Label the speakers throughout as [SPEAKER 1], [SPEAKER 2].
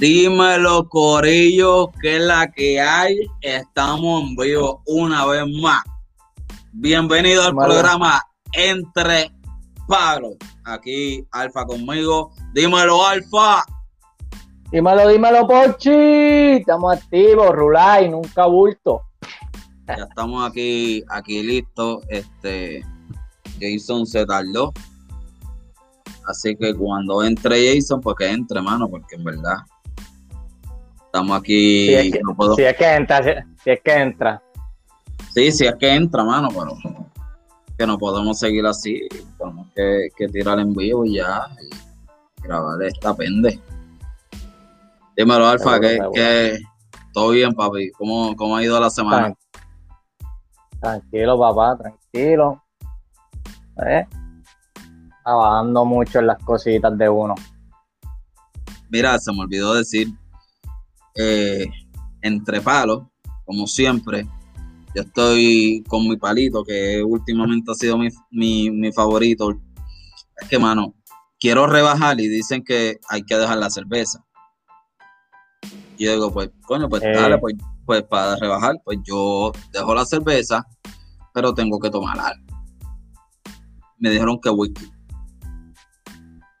[SPEAKER 1] Dímelo, Corillo, que es la que hay. Estamos en vivo una vez más. Bienvenido al programa Entre Palos. Aquí, Alfa conmigo. Dímelo, Alfa.
[SPEAKER 2] Dímelo, dímelo, Pochi. Estamos activos, Rulay, nunca bulto.
[SPEAKER 1] Ya estamos aquí, aquí listos. Este, Jason se tardó. Así que cuando entre Jason, pues que entre, mano, porque en verdad estamos aquí.
[SPEAKER 2] Si es que, si es que entra, si, es que entra.
[SPEAKER 1] Sí, si es que entra, mano, pero que no podemos seguir así. Tenemos que, que tirar en vivo ya y grabar esta pende. Dímelo, Alfa, que, que todo bien, papi. ¿Cómo, ¿Cómo ha ido la semana?
[SPEAKER 2] Tranquilo, papá, tranquilo. ¿Eh? Trabajando mucho en las cositas de uno.
[SPEAKER 1] Mira, se me olvidó decir, eh, entre palos, como siempre, yo estoy con mi palito, que últimamente ha sido mi, mi, favorito. Es que, mano, quiero rebajar y dicen que hay que dejar la cerveza. Y yo digo, pues, coño, pues eh. dale, pues, pues para rebajar, pues yo dejo la cerveza, pero tengo que tomar algo. Me dijeron que whisky.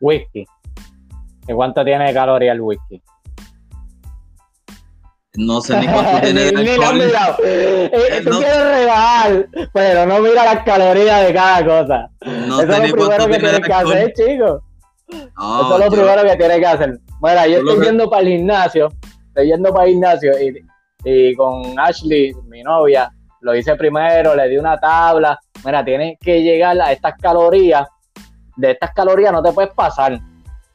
[SPEAKER 2] Whisky. ¿Y cuánto tiene de caloría el whisky?
[SPEAKER 1] No sé ni cuánto tiene de
[SPEAKER 2] caloría. Eh, eh, tú quieres regalar, pero no mira las calorías de cada cosa. No Eso es lo primero que tienes que hacer, chicos. Eso es lo primero que tienes que hacer. Bueno, yo estoy yendo para el gimnasio. Estoy yendo para el gimnasio y, y con Ashley, mi novia, lo hice primero, le di una tabla. Mira, tienes que llegar a estas calorías de estas calorías no te puedes pasar.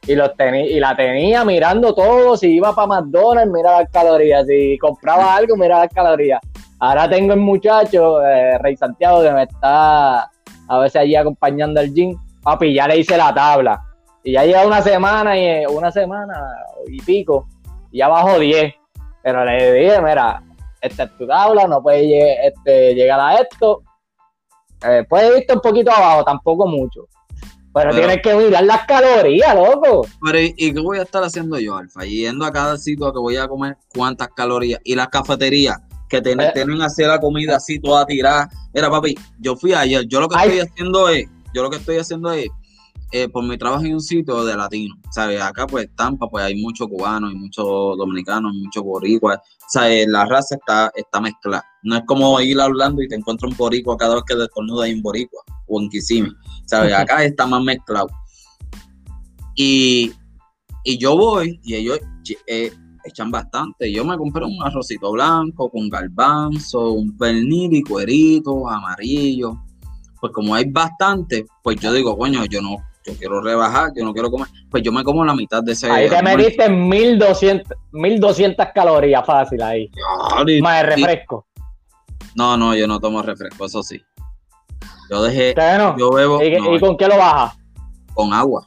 [SPEAKER 2] Y, los y la tenía mirando todo, si iba para McDonald's, mira las calorías, si compraba algo, mira las calorías. Ahora tengo el muchacho, eh, Rey Santiago, que me está a veces allí acompañando al gym. Papi, ya le hice la tabla. Y ya lleva una semana y una semana y pico, y ya bajó 10. Pero le dije, mira, esta es tu tabla, no puedes este, llegar a esto. Eh, puedes irte un poquito abajo, tampoco mucho. Pero, tienes que mirar las calorías, loco.
[SPEAKER 1] Pero ¿y, qué voy a estar haciendo yo, Alfa? Yendo a cada sitio que voy a comer cuántas calorías. Y las cafeterías que tienen, eh. así la comida así toda tirada. Mira, papi, yo fui ayer. Yo lo que estoy haciendo es, yo lo que estoy haciendo es, eh, por mi trabajo en un sitio de latino, ¿sabes? Acá pues Tampa, pues hay muchos cubanos, hay muchos dominicanos, muchos boricuas, ¿sabes? La raza está, está mezclada. No es como ir hablando y te encuentras un boricua cada vez que destornuda hay un boricua o en Kissimmee, ¿sabes? Acá está más mezclado. Y, yo voy y ellos eh, echan bastante. Yo me compré un arrocito blanco con garbanzo, un pernil y cuerito amarillo. Pues como hay bastante, pues yo digo, coño, yo no yo quiero rebajar, yo no quiero comer, pues yo me como la mitad de ese.
[SPEAKER 2] Ahí te metiste 1200, 1200 calorías fácil ahí. Más de refresco.
[SPEAKER 1] No, no, yo no tomo refresco, eso sí. Yo dejé, yo bebo.
[SPEAKER 2] ¿Y, con qué lo bajas?
[SPEAKER 1] Con agua.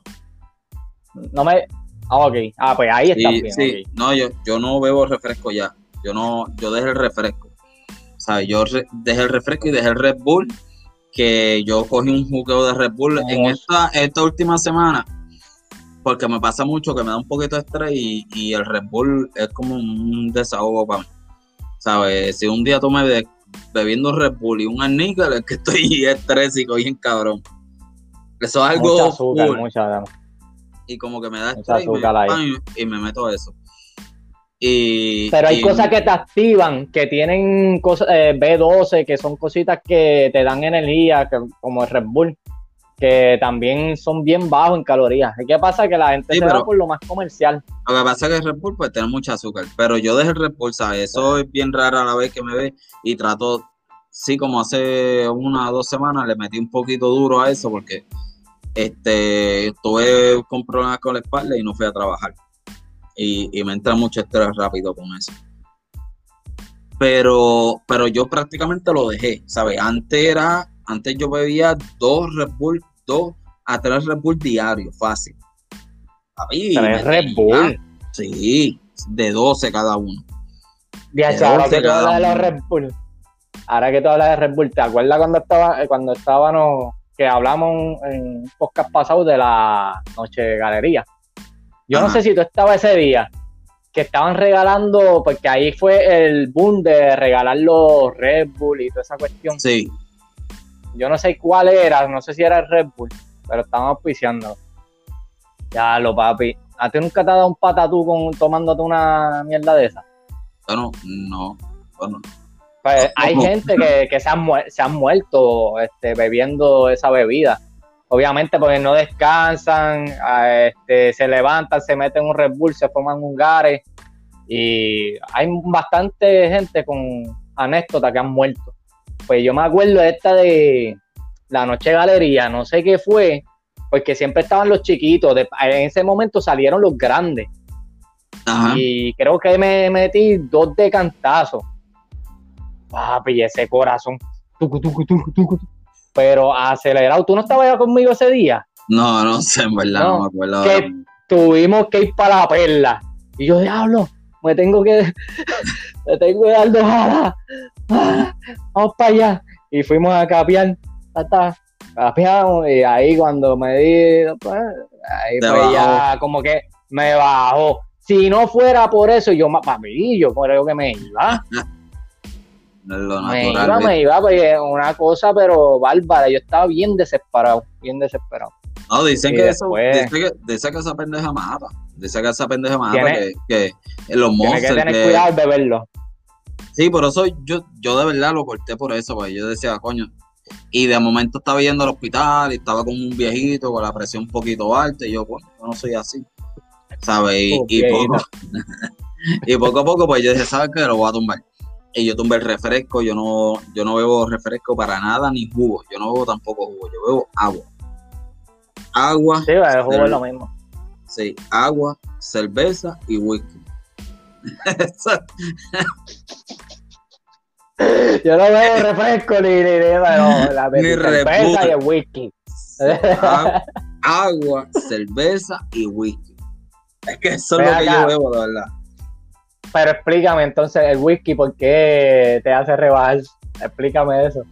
[SPEAKER 2] No me. Ah, ok. Ah, pues ahí está
[SPEAKER 1] bien. Sí, no, yo, yo no bebo refresco ya. Yo no, yo dejé el refresco. O sea, yo dejé el refresco y dejé el Red Bull que yo cogí un jugueo de Red Bull en esta, esta última semana, porque me pasa mucho que me da un poquito de estrés y, el Red Bull es como un desahogo para mí. ¿Sabes? Si un día tú me bebiendo Red Bull y un níquel, es que estoy estrésico y en cabrón. Eso es algo.
[SPEAKER 2] Azúcar, mucha,
[SPEAKER 1] y como que me da estrés y me meto eso.
[SPEAKER 2] Pero hay cosas que te activan, que tienen cosas, eh, B12, que son cositas que te dan energía, como el Red Bull, que también son bien bajos en calorías. ¿Qué pasa? Que la gente se va por lo más comercial.
[SPEAKER 1] Lo que pasa es que el Red Bull puede tener mucho azúcar, pero yo dejé el Red Bull, ¿sabes? Eso es bien raro a la vez que me ve y trato, sí, como hace una o dos semanas le metí un poquito duro a eso porque este, estuve con problemas con la espalda y no fui a trabajar y, me entra mucho estrés rápido con eso. Pero, pero yo prácticamente lo dejé, ¿sabes? Antes era, antes yo bebía dos Red Bull, dos a tres Red Bull diarios, fácil.
[SPEAKER 2] ¿Tres Red Bull?
[SPEAKER 1] Sí, de 12 cada uno.
[SPEAKER 2] ahora que tú hablas de los Red Bull, ahora que tú hablas de Red Bull, ¿te acuerdas cuando estaba, cuando estábamos, que hablamos en podcast pasado de la noche de galería? Yo no sé si tú estabas ese día, que estaban regalando, porque ahí fue el boom de regalar los Red Bull y toda esa cuestión.
[SPEAKER 1] Sí.
[SPEAKER 2] Yo no sé cuál era, no sé si era el Red Bull, pero estaban auspiciando. Ya lo papi. ¿A ti nunca te ha dado un patatú con, tomándote una mierda de esa?
[SPEAKER 1] Bueno, no. Bueno.
[SPEAKER 2] Pues, hay gente que, se, han se, han muerto este, bebiendo esa bebida. Obviamente porque no descansan, este, se levantan, se meten un Red Bull, se forman un gare. Y hay bastante gente con anécdota que han muerto. Pues yo me acuerdo de esta de la noche galería, no sé qué fue, porque siempre estaban los chiquitos. en ese momento salieron los grandes. Y creo que me metí dos de cantazo. Papi, ese corazón. Pero acelerado. ¿Tú no estabas ya conmigo ese día?
[SPEAKER 1] No, no sé, en verdad, no, me acuerdo.
[SPEAKER 2] Que tuvimos que ir para la perla. Y yo, diablo, me tengo que. me tengo que dar dos alas. vamos para allá. Y fuimos a capiar. Hasta capiamos. Y ahí cuando me di. Pues, ahí pues ya como que me bajó. Si no fuera por eso, yo, papi, yo creo que me iba. me iba, me iba, pues, una cosa, pero bárbara. Yo estaba bien desesperado, bien desesperado.
[SPEAKER 1] No, dicen que eso, dice que, esa pendeja mata. Dice que esa pendeja mata, que, que los monstruos.
[SPEAKER 2] Tienes que tener cuidado de verlo.
[SPEAKER 1] Sí, por eso yo, yo de verdad lo corté por eso, porque yo decía, coño. Y de momento estaba yendo al hospital y estaba con un viejito con la presión un poquito alta. Y yo, bueno, yo no soy así. ¿sabes? Y, poco, y poco a poco, pues yo dije, ¿sabes qué? Lo voy a tumbar. Y yo tumbé el refresco, yo no, yo no bebo refresco para nada, ni jugo. Yo no bebo tampoco jugo, yo bebo agua. Agua.
[SPEAKER 2] Sí, el jugo es lo mismo.
[SPEAKER 1] Sí, agua, cerveza y whisky.
[SPEAKER 2] yo no bebo refresco ni, ni, ni, no, la ni cerveza y el whisky.
[SPEAKER 1] agua, cerveza y whisky. Es que eso es lo que yo bebo, de verdad.
[SPEAKER 2] Pero explícame entonces el whisky, ¿por qué te hace rebajar? Explícame eso.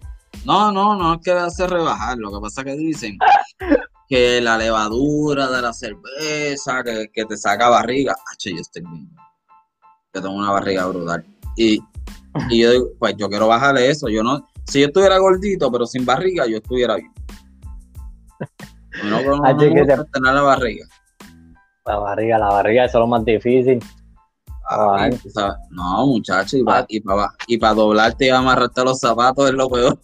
[SPEAKER 1] No, no, no es que hace rebajar. Lo que pasa es que dicen que la levadura de la cerveza, que, te saca barriga. H, yo estoy bien. Yo tengo una barriga brutal. Y, y yo digo, pues yo quiero bajarle eso. Yo no, si yo estuviera gordito, pero sin barriga, yo estuviera bien. No, no, no, no tener la barriga.
[SPEAKER 2] La barriga, la barriga, eso es lo más difícil.
[SPEAKER 1] No, muchacho, y para y y doblarte y amarrarte los zapatos es lo peor.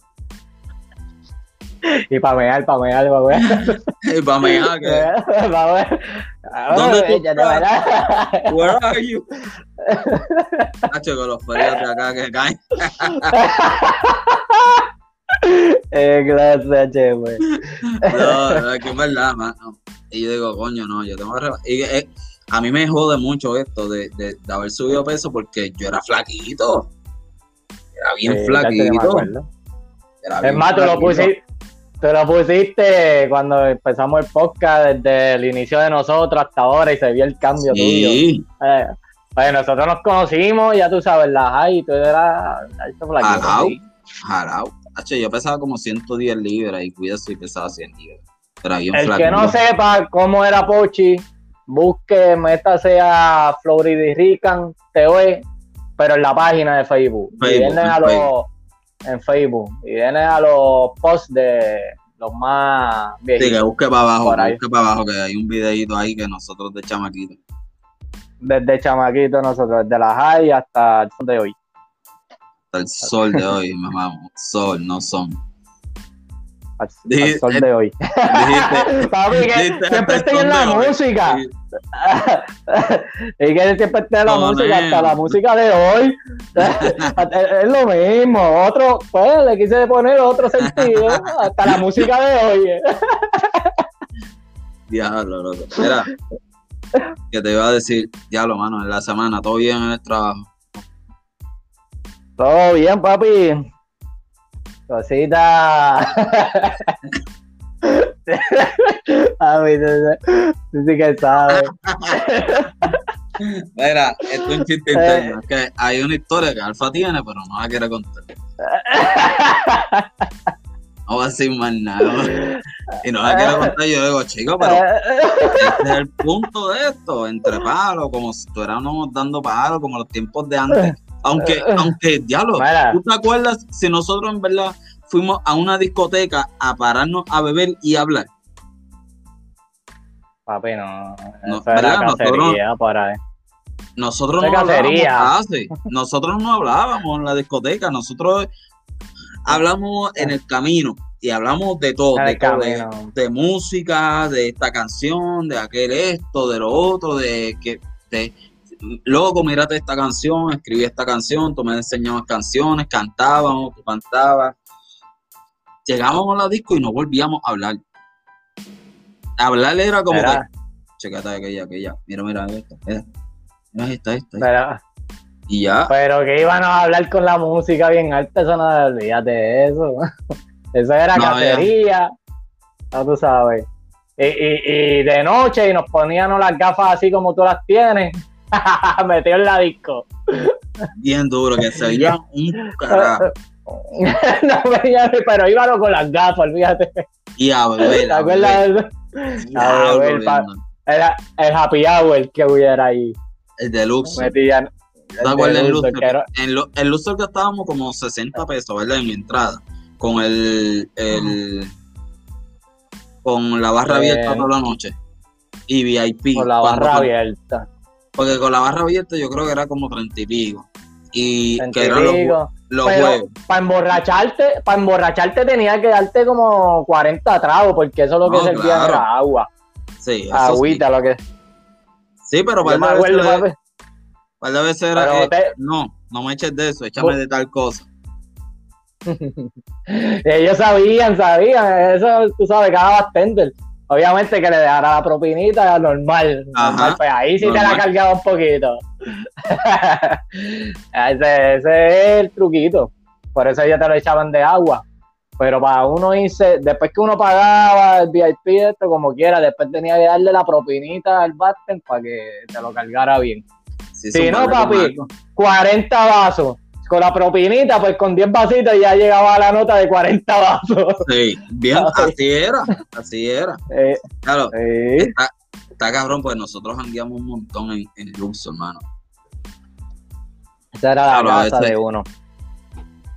[SPEAKER 2] Y para mear, para mear, para mear.
[SPEAKER 1] y para mear, ¿qué? ¿Dónde tú estás? Where are you? Muchacho, con los ferios de acá que caen.
[SPEAKER 2] eh, gracias, che, güey.
[SPEAKER 1] No, no, es que es verdad, mano. Y yo digo, coño, no, yo tengo que... A mí me jode mucho esto de, de, haber subido peso porque yo era flaquito. Era bien flaquito.
[SPEAKER 2] Era es más, te lo, pusiste, te lo pusiste cuando empezamos el podcast desde el inicio de nosotros hasta ahora y se vio el cambio tuyo. Eh, pues nosotros nos conocimos, ya tú sabes, la high, tú eras
[SPEAKER 1] flaquito. Jalao, jalao. yo pesaba como 110 libras y cuida si pesaba 100 libras
[SPEAKER 2] el que no sepa cómo era Pochi, busque, métase a Florida Rican TV, pero en la página de Facebook. y viene a los en Facebook. Y viene a los posts de los más
[SPEAKER 1] viejitos. Sí, que busque para abajo, busque para abajo, que hay un videito ahí que nosotros de chamaquito.
[SPEAKER 2] Desde chamaquito nosotros, desde la high hasta el sol de hoy.
[SPEAKER 1] Hasta el sol de hoy, mamá. Sol, no son
[SPEAKER 2] al, sol de hoy. Papi, que siempre estoy en la música. y que siempre esté en la música, hasta la música de hoy. es lo mismo. Otro, pues le quise poner otro sentido, hasta la música de hoy.
[SPEAKER 1] Diablo, loco. Mira, que te iba a decir, diablo, mano, en la semana, todo bien en el trabajo.
[SPEAKER 2] Todo bien, papi. Cosita. A mí, tú, sí que sabes.
[SPEAKER 1] Mira, esto es un chiste interno. Es que hay una historia que Alfa tiene, pero no la quiere contar. No va a decir más nada. y no la quiero contar. Yo digo, chico, pero este es el punto de esto, entre palos, como si estuviéramos dando palos, como los tiempos de antes. Aunque, aunque, diablo, ¿tú te acuerdas si nosotros en verdad fuimos a una discoteca a pararnos a beber y hablar?
[SPEAKER 2] Papi, no. no eso era
[SPEAKER 1] nosotros, para nosotros no hablábamos Nosotros no hablábamos en la discoteca. Nosotros hablamos en el camino y hablamos de todo, de, música, de esta canción, de aquel esto, de lo otro, de que de, loco, mírate esta canción, escribí esta canción, tú me enseñabas canciones, cantábamos, tú cantabas. Llegamos a la disco y no volvíamos a hablar. Hablar era como que, checate aquella, aquella, mira, mira mira, esta, esta.
[SPEAKER 2] Pero,
[SPEAKER 1] y ya.
[SPEAKER 2] Pero que íbamos a hablar con la música bien alta, eso no olvídate de eso. Eso era cacería, no tú sabes. Y, y, y, de noche y nos poníamos las gafas así como tú las tienes, metió en la disco.
[SPEAKER 1] Bien duro, que se veía un carajo.
[SPEAKER 2] no veía, pero íbamos con las gafas,
[SPEAKER 1] a beber.
[SPEAKER 2] ¿Te acuerdas? Era el happy hour que hubiera ahí.
[SPEAKER 1] El deluxe.
[SPEAKER 2] Metían.
[SPEAKER 1] ¿Te acuerdas del Luxor? En, el Luxor gastábamos como 60 pesos, ¿verdad? En mi entrada. Con el. el con la barra abierta toda la noche. Y VIP.
[SPEAKER 2] Con la barra abierta.
[SPEAKER 1] Porque con la barra abierta yo creo que era como 30 y pico. Y que eran los, los juegos.
[SPEAKER 2] Para emborracharte, para emborracharte tenía que darte como 40 tragos, porque eso es lo que se servía era agua.
[SPEAKER 1] Sí,
[SPEAKER 2] eso Agüita, lo que.
[SPEAKER 1] Sí, pero para el de veces era. No, no me eches de eso, échame de tal cosa.
[SPEAKER 2] Ellos sabían, sabían, eso tú sabes, cada bartender. Obviamente que le dejara la propinita normal. normal pues ahí sí te la cargaba un poquito. ese, ese, es el truquito. Por eso ellos te lo echaban de agua. Pero para uno irse, después que uno pagaba el VIP, esto como quiera, después tenía que darle la propinita al bartender para que te lo cargara bien. Si no, papi, 40 vasos. Con la propinita, pues con 10 vasitos ya llegaba a la nota de 40 vasos.
[SPEAKER 1] Sí, bien, así era, así era. Eh, claro, está, cabrón, pues nosotros andíamos un montón en, en Luxo, hermano.
[SPEAKER 2] Esa era la casa de uno.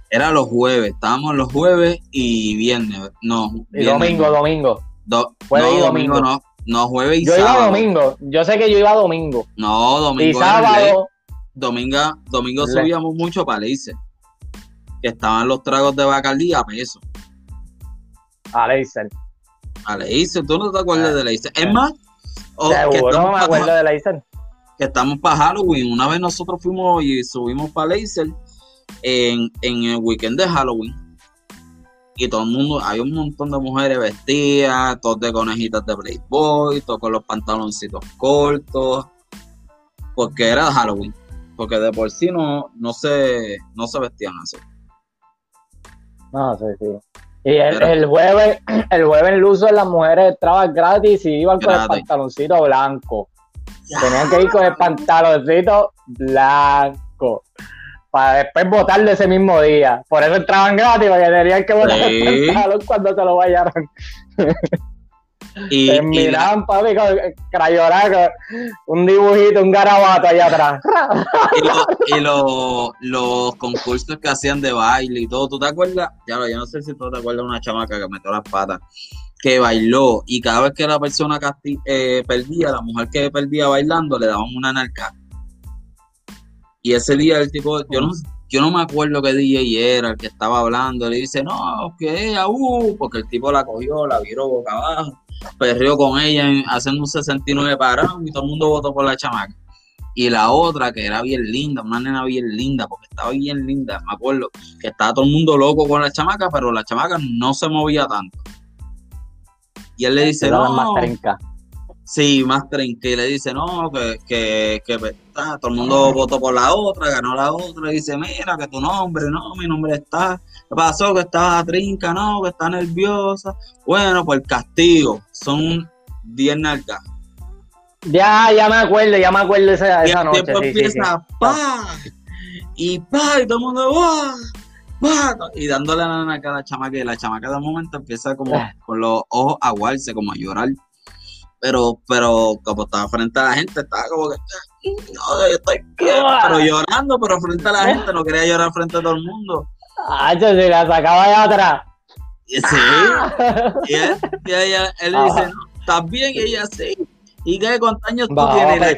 [SPEAKER 1] Era los jueves, estábamos los jueves y viernes, no.
[SPEAKER 2] Y domingo, domingo.
[SPEAKER 1] Do, no, domingo no. No, jueves y
[SPEAKER 2] yo sábado. Yo iba domingo. Yo sé que yo iba domingo.
[SPEAKER 1] No, domingo.
[SPEAKER 2] Y sábado.
[SPEAKER 1] Domingo, domingo subíamos mucho para Leice. Que estaban los tragos de Bacardí a peso.
[SPEAKER 2] A Leice.
[SPEAKER 1] A Leice. ¿Tú no te acuerdas de Leice? Es más.
[SPEAKER 2] Seguro no me acuerdo de Leice.
[SPEAKER 1] Que estamos para Halloween. Una vez nosotros fuimos y subimos para Leice en, en el weekend de Halloween y todo el mundo, hay un montón de mujeres vestidas, todos de conejitas de Playboy, todos con los pantaloncitos cortos, porque era Halloween, porque de por sí no, no, se, no se vestían así.
[SPEAKER 2] No, sí, sí. Y el, jueves, el jueves en Luzo las mujeres entraban gratis y iban con el pantaloncito blanco. Tenían que ir con el pantaloncito blanco para después votarle ese mismo día. Por eso entraban gratis, porque tenían que votar el pantalón cuando se lo vayaran. Y, Te miraban, papi, con un dibujito, un garabato allá atrás.
[SPEAKER 1] y, los concursos que hacían de baile y todo, ¿tú te acuerdas? Ya, yo no sé si tú te acuerdas de una chamaca que metió las patas, que bailó y cada vez que la persona eh, perdía, la mujer que perdía bailando, le daban una narca y ese día el tipo, yo no, yo no me acuerdo qué DJ era el que estaba hablando, le dice, no, que uh, porque el tipo la cogió, la viró boca abajo, perrió con ella haciendo un 69 parado y todo el mundo votó por la chamaca. Y la otra, que era bien linda, una nena bien linda, porque estaba bien linda, me acuerdo, que estaba todo el mundo loco con la chamaca, pero la chamaca no se movía tanto. Y él le dice, no, Sí, más que le dice, no, que, que, que pues, todo el mundo votó por la otra, ganó la otra, y dice, mira, que tu nombre, no, mi nombre está, ¿qué pasó? Que estaba trinca, no, que está nerviosa. Bueno, pues el castigo, son 10 nalgas.
[SPEAKER 2] Ya, ya me acuerdo, ya me acuerdo esa, esa
[SPEAKER 1] y noche. empieza, pa, y pa, y todo el mundo, va. y dándole la naca a la chamaca y la chamaca de momento empieza como ah. con los ojos a aguarse, como a llorar. Pero, pero como estaba frente a la gente, estaba como que no, yo estoy pero llorando, pero frente a la gente, no quería llorar frente a todo el mundo.
[SPEAKER 2] Ah, se la sacaba de atrás.
[SPEAKER 1] Sí. Y él, y ella, él le dice, ¿estás bien? Y ella sí. ¿Y qué cuántos años tú tienes?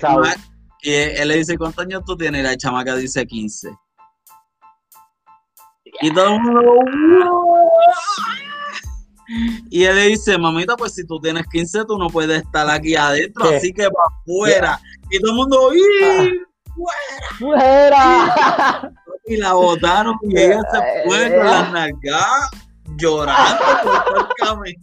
[SPEAKER 1] Y él le dice, ¿cuántos años tú tienes? Y la chamaca dice 15. Y todo el mundo, y él le dice, mamita, pues si tú tienes 15, tú no puedes estar aquí adentro, así que va afuera. Y todo el mundo, ¡fuera! ¡Fuera! Y la botaron y ella se fue con las nalgas llorando por el camino.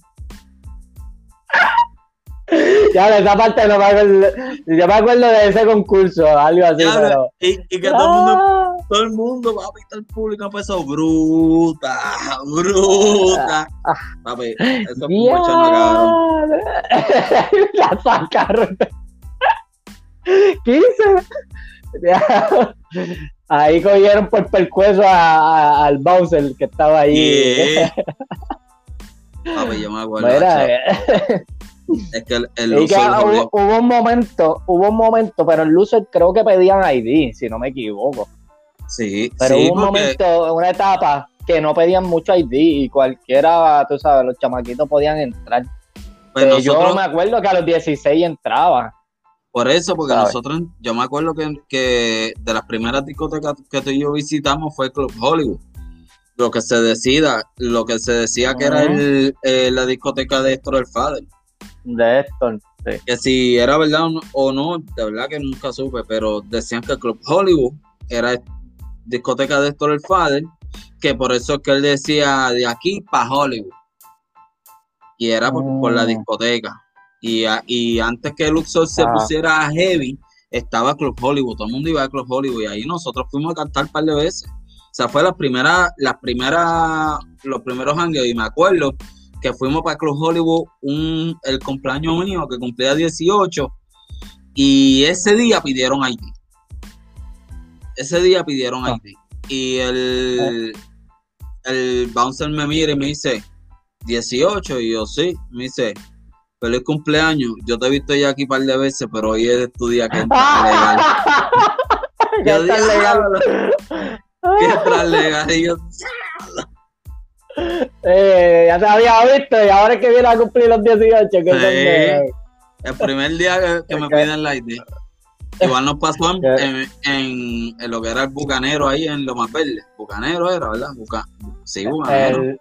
[SPEAKER 2] Ya, esa parte no me acuerdo. Yo me acuerdo de ese concurso, algo así. pero...
[SPEAKER 1] y, y, que todo el mundo, ah. todo el mundo, papi, todo el público empezó bruta, bruta. Papi, eso es cabrón.
[SPEAKER 2] La sacaron. 15. Ahí cogieron por percueso a, al Bowser que estaba ahí.
[SPEAKER 1] Papi, yo me acuerdo. Mira, es que el, hubo,
[SPEAKER 2] hubo, un momento, hubo un momento, pero el loser creo que pedían ID, si no me equivoco.
[SPEAKER 1] Sí,
[SPEAKER 2] pero hubo un momento, una etapa que no pedían mucho ID y cualquiera, tú sabes, los chamaquitos podían entrar. Pues pero yo me acuerdo que a los 16 entraba.
[SPEAKER 1] Por eso, porque nosotros, yo me acuerdo que, de las primeras discotecas que tú y yo visitamos fue Club Hollywood. Lo que se decida, lo que se decía que era el, eh, la discoteca de Héctor el Father
[SPEAKER 2] de Héctor.
[SPEAKER 1] Que si era verdad o no, de verdad que nunca supe, pero decían que Club Hollywood era discoteca de Héctor el Father, que por eso es que él decía de aquí para Hollywood. Y era por, la mm. discoteca. Y, y, antes que Luxor se ah. pusiera heavy, estaba Club Hollywood, todo el mundo iba a Club Hollywood y ahí nosotros fuimos a cantar un par de veces. O sea, fue la primera, las primeras, los primeros años y me acuerdo que fuimos para Club Hollywood un, el cumpleaños mío, que cumplía 18, y ese día pidieron ID. Ese día pidieron ah. ID. Y el, el bouncer me mira y me dice, 18, y yo sí, me dice, feliz cumpleaños, yo te he visto ya aquí un par de veces, pero hoy es tu día que entra legal. yo dije, legal. que entra legal. Y yo,
[SPEAKER 2] eh, ya se había visto y ahora es que viene a cumplir los 18. Que
[SPEAKER 1] el primer día que, me piden la ID. Igual nos pasó en, en, lo que era el bucanero ahí en Lomas Verde. Bucanero era, ¿verdad? sí, bucanero.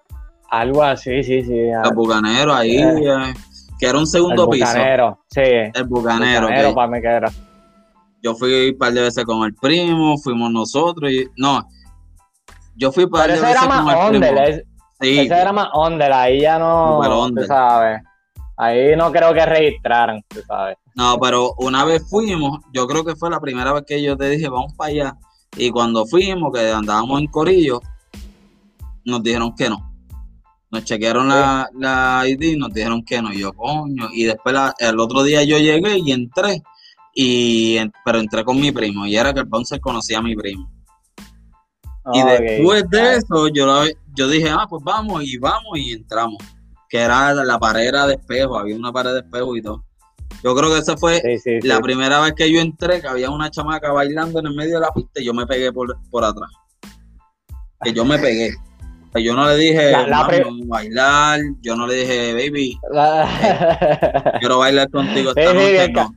[SPEAKER 2] algo así, sí, sí.
[SPEAKER 1] El bucanero ahí, eh, eh, que era un segundo
[SPEAKER 2] el bucanero,
[SPEAKER 1] Sí. El bucanero.
[SPEAKER 2] El bucanero para mí que era.
[SPEAKER 1] Yo fui un par de veces con el primo, fuimos nosotros y. No. Yo fui para
[SPEAKER 2] de veces con el primo. Ese era más under, ahí ya no, tú sabes. Ahí no creo que registraran, tú sabes.
[SPEAKER 1] No, pero una vez fuimos, yo creo que fue la primera vez que yo te dije, vamos para allá. Y cuando fuimos, que andábamos en Corillo, nos dijeron que no. Nos chequearon la, la, ID y nos dijeron que no. Y yo, coño. Y después el otro día yo llegué y entré. Y, pero entré con mi primo. Y era que el Ponce conocía a mi primo. Y después de eso, yo, yo dije, ah, pues vamos, y vamos, y entramos. Que era la pared de espejo, había una pared de espejo y todo. Yo creo que esa fue la primera vez que yo entré, que había una chamaca bailando en el medio de la pista y yo me pegué por, por atrás. Que yo me pegué. Yo no le dije, bailar, yo no le dije, baby, quiero bailar contigo esta noche, no.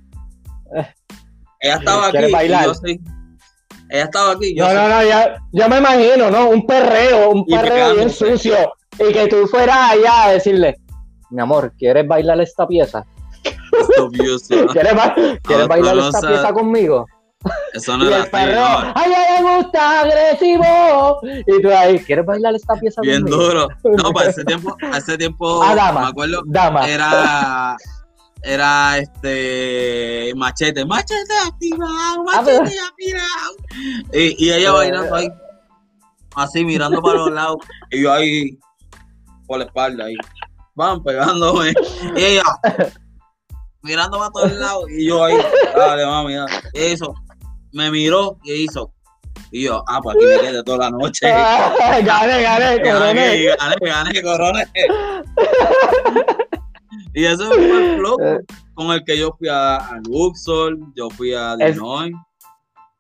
[SPEAKER 1] Ella estaba aquí. Y yo, sí, ella estaba aquí.
[SPEAKER 2] no, no, no, ya, yo me imagino, ¿no? Un perreo, un perreo bien sucio. Y que tú fueras allá a decirle, mi amor, ¿quieres bailar esta pieza? ¿Quieres, ¿quieres bailar esta pieza conmigo?
[SPEAKER 1] Eso no y era el perreo,
[SPEAKER 2] ¡ay, ay, me gusta agresivo! Y tú ahí, ¿quieres bailar esta pieza
[SPEAKER 1] Bien
[SPEAKER 2] conmigo?
[SPEAKER 1] duro. No, para ese tiempo, ese tiempo,
[SPEAKER 2] ah, me
[SPEAKER 1] acuerdo,
[SPEAKER 2] dama.
[SPEAKER 1] era era este machete, machete activado, ah, machete activado. Y, y ella bailando ahí, así mirando para los lados, y yo ahí por la espalda ahí, van pegándome, y ella mirando para todos lados, y yo ahí, dale mami, dale. eso, me miró y hizo, Y yo, ah, pues aquí me quedé toda la noche.
[SPEAKER 2] gané, gané, coroné.
[SPEAKER 1] Gané, gané, coroné. y ese fue el flow eh. con el que yo fui a, Luxor, yo fui a Illinois.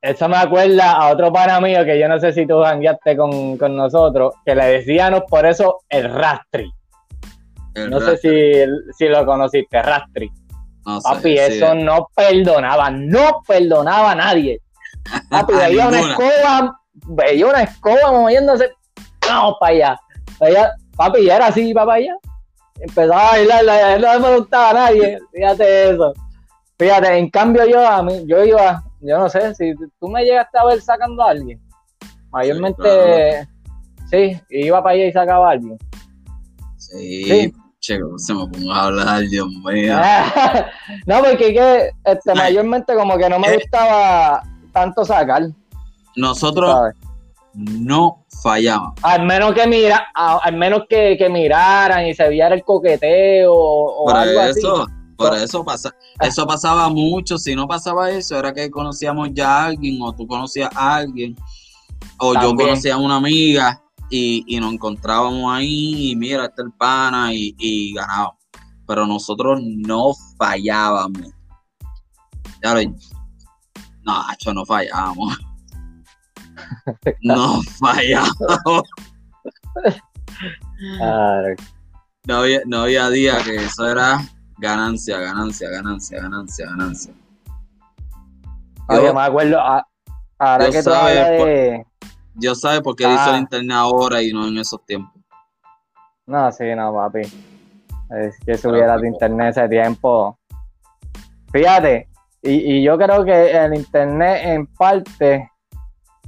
[SPEAKER 2] Eso me acuerda a otro pana mío que yo no sé si tú jangueaste con, con nosotros, que le decíamos por eso el rastri. no sé si, si lo conociste, rastri. Papi, eso no perdonaba, no perdonaba a nadie. Papi, veía una escoba, veía una escoba moviéndose, vamos para allá. papi, ya era así, para allá. Empezaba a bailar, no me gustaba a nadie, fíjate eso. Fíjate, en cambio yo, a mí, yo iba, yo no sé, si tú me llegaste a ver sacando a alguien, mayormente, sí, iba para allá y sacaba a alguien.
[SPEAKER 1] Sí, Checo, se me pongo a hablar, Dios mío.
[SPEAKER 2] no, porque que, este, mayormente como que no me eh. gustaba tanto sacar.
[SPEAKER 1] Nosotros no fallamos.
[SPEAKER 2] Al menos que mira, al menos que, que miraran y se viera el coqueteo o
[SPEAKER 1] por
[SPEAKER 2] algo
[SPEAKER 1] eso, así. Por eso pasa, eso pasaba mucho. Si no pasaba eso, era que conocíamos ya a alguien, o tú conocías a alguien, o yo conocía a una amiga y, nos encontrábamos ahí y mira, este el pana y, y ganábamos. Pero nosotros no fallábamos. Ya lo, no, hecho, no fallábamos. no fallábamos. no, había, no había día que eso era ganancia, ganancia, ganancia, ganancia, ganancia.
[SPEAKER 2] Yo, me acuerdo, ah, ahora que tú de...
[SPEAKER 1] Yo sabe por qué hizo el ah. internet ahora y no en esos tiempos.
[SPEAKER 2] No, sí, no, papi. Es que si hubiera de internet ese tiempo. Fíjate, y, y, yo creo que el internet en parte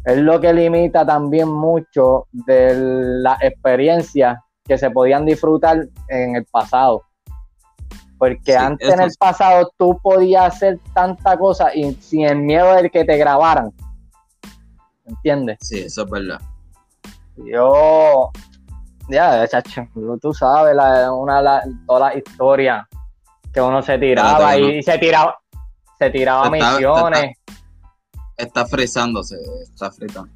[SPEAKER 2] es lo que limita también mucho de las experiencias que se podían disfrutar en el pasado. Porque antes en el pasado tú podías hacer tanta cosa y sin el miedo de que te grabaran. ¿Entiendes?
[SPEAKER 1] Sí, eso es verdad.
[SPEAKER 2] Yo, ya, chacho, tú sabes, la, una, toda la historia que uno se tiraba y, se tiraba, se tiraba misiones.
[SPEAKER 1] Está, frisándose, está fritando.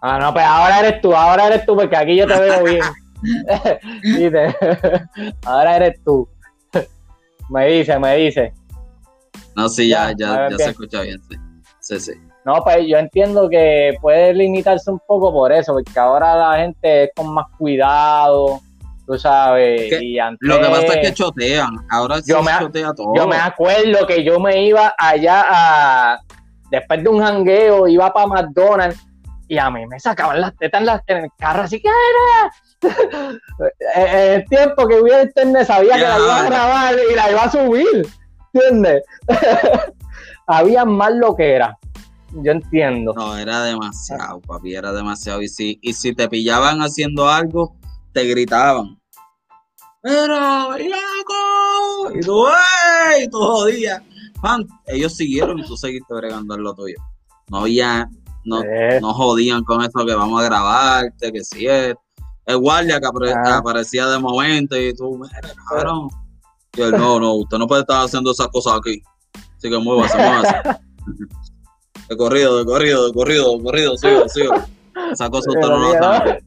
[SPEAKER 2] Ah, no, pues ahora eres tú, ahora eres tú, porque aquí yo te veo bien. ahora eres tú. me dice, me dice.
[SPEAKER 1] No, sí, ya, ya, ya, se escucha bien, sí. Sí, sí.
[SPEAKER 2] No, pues yo entiendo que puede limitarse un poco por eso, porque ahora la gente es con más cuidado, tú sabes. Y antes,
[SPEAKER 1] lo que pasa es que chotean, ahora sí
[SPEAKER 2] yo me,
[SPEAKER 1] chotea todo.
[SPEAKER 2] Yo me acuerdo que yo me iba allá a, después de un jangueo, iba para McDonald's y a mí me sacaban las tetas en, el carro, así que era. en el tiempo que hubiera internet sabía que la iba a grabar y la iba a subir, ¿entiendes? Había más lo que era yo entiendo.
[SPEAKER 1] No, era demasiado, papi, era demasiado. Y si, y si te pillaban haciendo algo, te gritaban. Pero, loco, y tú, ¡ey! Y tú jodías. ellos siguieron y tú seguiste bregando en lo tuyo. No había, no, eh. no jodían con esto que vamos a grabarte, que si es. El guardia que, ah. aparecía de momento y tú, mira, cabrón. Y él, no, no, usted no puede estar haciendo esas cosas aquí. Así que muévase, muévase. De corrido, de corrido, de corrido, de corrido, sigo, sigo. Esa cosa usted no lo sabe.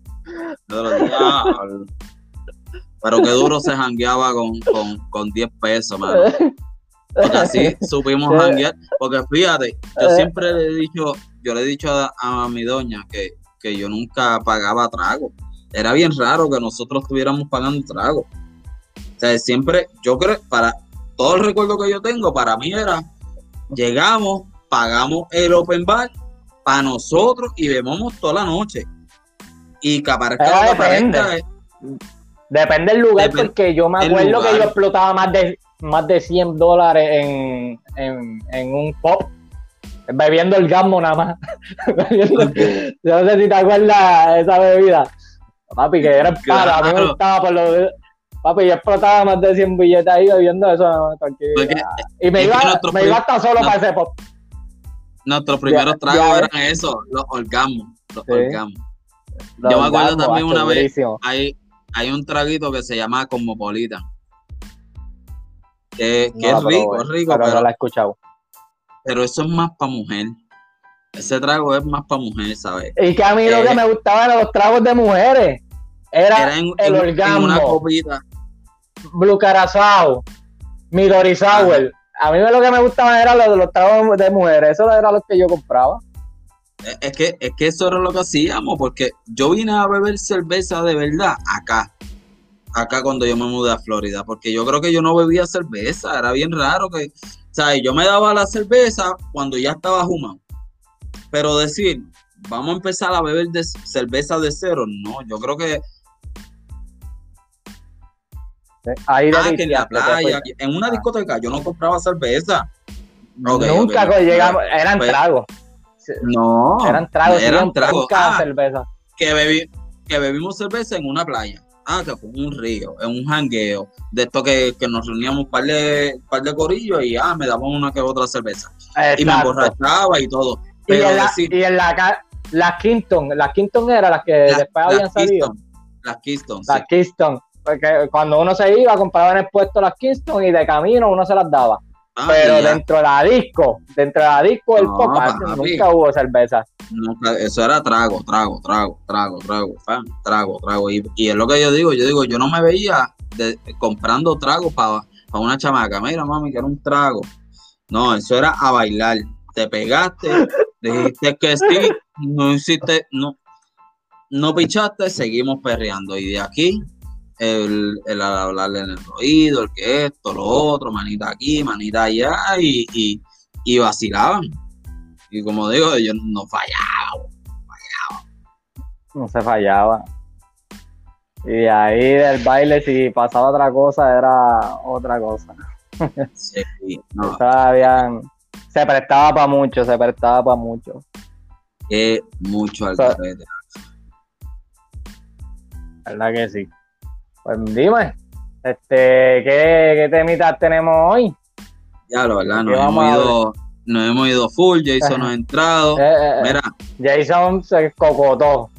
[SPEAKER 1] Pero qué duro se jangueaba con, con, con 10 pesos, mano. Porque así supimos janguear. Porque fíjate, yo siempre le he dicho, yo le he dicho a, mi doña que, que yo nunca pagaba trago. Era bien raro que nosotros estuviéramos pagando trago. O sea, siempre, yo creo, para todo el recuerdo que yo tengo, para mí era, llegamos, pagamos el open bar para nosotros y bebemos toda la noche. Y que aparezca
[SPEAKER 2] depende. depende del lugar, porque yo me acuerdo que yo explotaba más de más de 100 dólares en, en, un pop bebiendo el gambo nada más. yo no sé si te acuerdas esa bebida. Papi, que era a mí me gustaba por lo Papi, yo explotaba más de 100 billetes ahí bebiendo eso, y me iba, me iba hasta solo para ese pop.
[SPEAKER 1] Nuestros primeros tragos eran eso, los orgasmos. Los Yo me acuerdo también una vez, hay, hay un traguito que se llama Cosmopolitan. Que, que es rico, es rico.
[SPEAKER 2] Pero, no la he escuchado.
[SPEAKER 1] Pero eso es más para mujer. ese trago es más para mujeres, ¿sabes?
[SPEAKER 2] Y que a mí lo que eh, me gustaba eran los tragos de mujeres. Era, el en, orgasmo. una copita. Blue Carazao, Midori Sour. A mí lo que me gustaba era los, los tragos de mujeres. Eso era lo que yo compraba.
[SPEAKER 1] Es que, es que eso era lo que hacíamos, porque yo vine a beber cerveza de verdad acá. Acá cuando yo me mudé a Florida, porque yo creo que yo no bebía cerveza, era bien raro que, sea, yo me daba la cerveza cuando ya estaba fumado. Pero decir, vamos a empezar a beber cerveza de cero, no, yo creo que Ah, en la playa, en una discoteca, yo no compraba cerveza.
[SPEAKER 2] Nunca llegamos, eran pues, tragos.
[SPEAKER 1] No,
[SPEAKER 2] eran tragos,
[SPEAKER 1] eran tragos.
[SPEAKER 2] Ah, cerveza.
[SPEAKER 1] Que, bebí, que bebimos cerveza en una playa. Ah, que fue un río, en un jangueo. De esto que, que nos reuníamos un par de, par de corillos y ah, me daban una que otra cerveza. Y me emborrachaba y todo.
[SPEAKER 2] y en, la, y en la, Kingston, las Kingston eran las que después habían salido.
[SPEAKER 1] las Kingston.
[SPEAKER 2] Las Kingston. Porque cuando uno se iba, compraba en el puesto las Kingston y de camino uno se las daba. Ah, pero dentro de la disco, dentro de la disco del pop nunca hubo cerveza.
[SPEAKER 1] eso era trago, trago, trago, trago, trago, trago, trago. Y, es lo que yo digo, yo digo, yo no me veía comprando trago para una chamaca. Mira, mami, que era un trago. No, eso era a bailar. Te pegaste, dijiste que sí, no hiciste, no, no pichaste, seguimos perreando. Y de aquí el, el hablarle en el oído, el que esto, lo otro, manita aquí, manita allá, y, y, vacilaban. Y como digo, ellos no fallaban,
[SPEAKER 2] No se fallaba. Y ahí del baile, si pasaba otra cosa, era otra cosa. Sí, no. se prestaba para mucho, se prestaba para mucho.
[SPEAKER 1] Que mucho al
[SPEAKER 2] ¿Verdad que sí? Pues dime, este, ¿qué, qué temitas tenemos hoy?
[SPEAKER 1] Ya, lo verdad, nos hemos, ido, nos hemos ido full, Jason no ha entrado. Eh, eh, eh. Mira.
[SPEAKER 2] Jason se cocotó.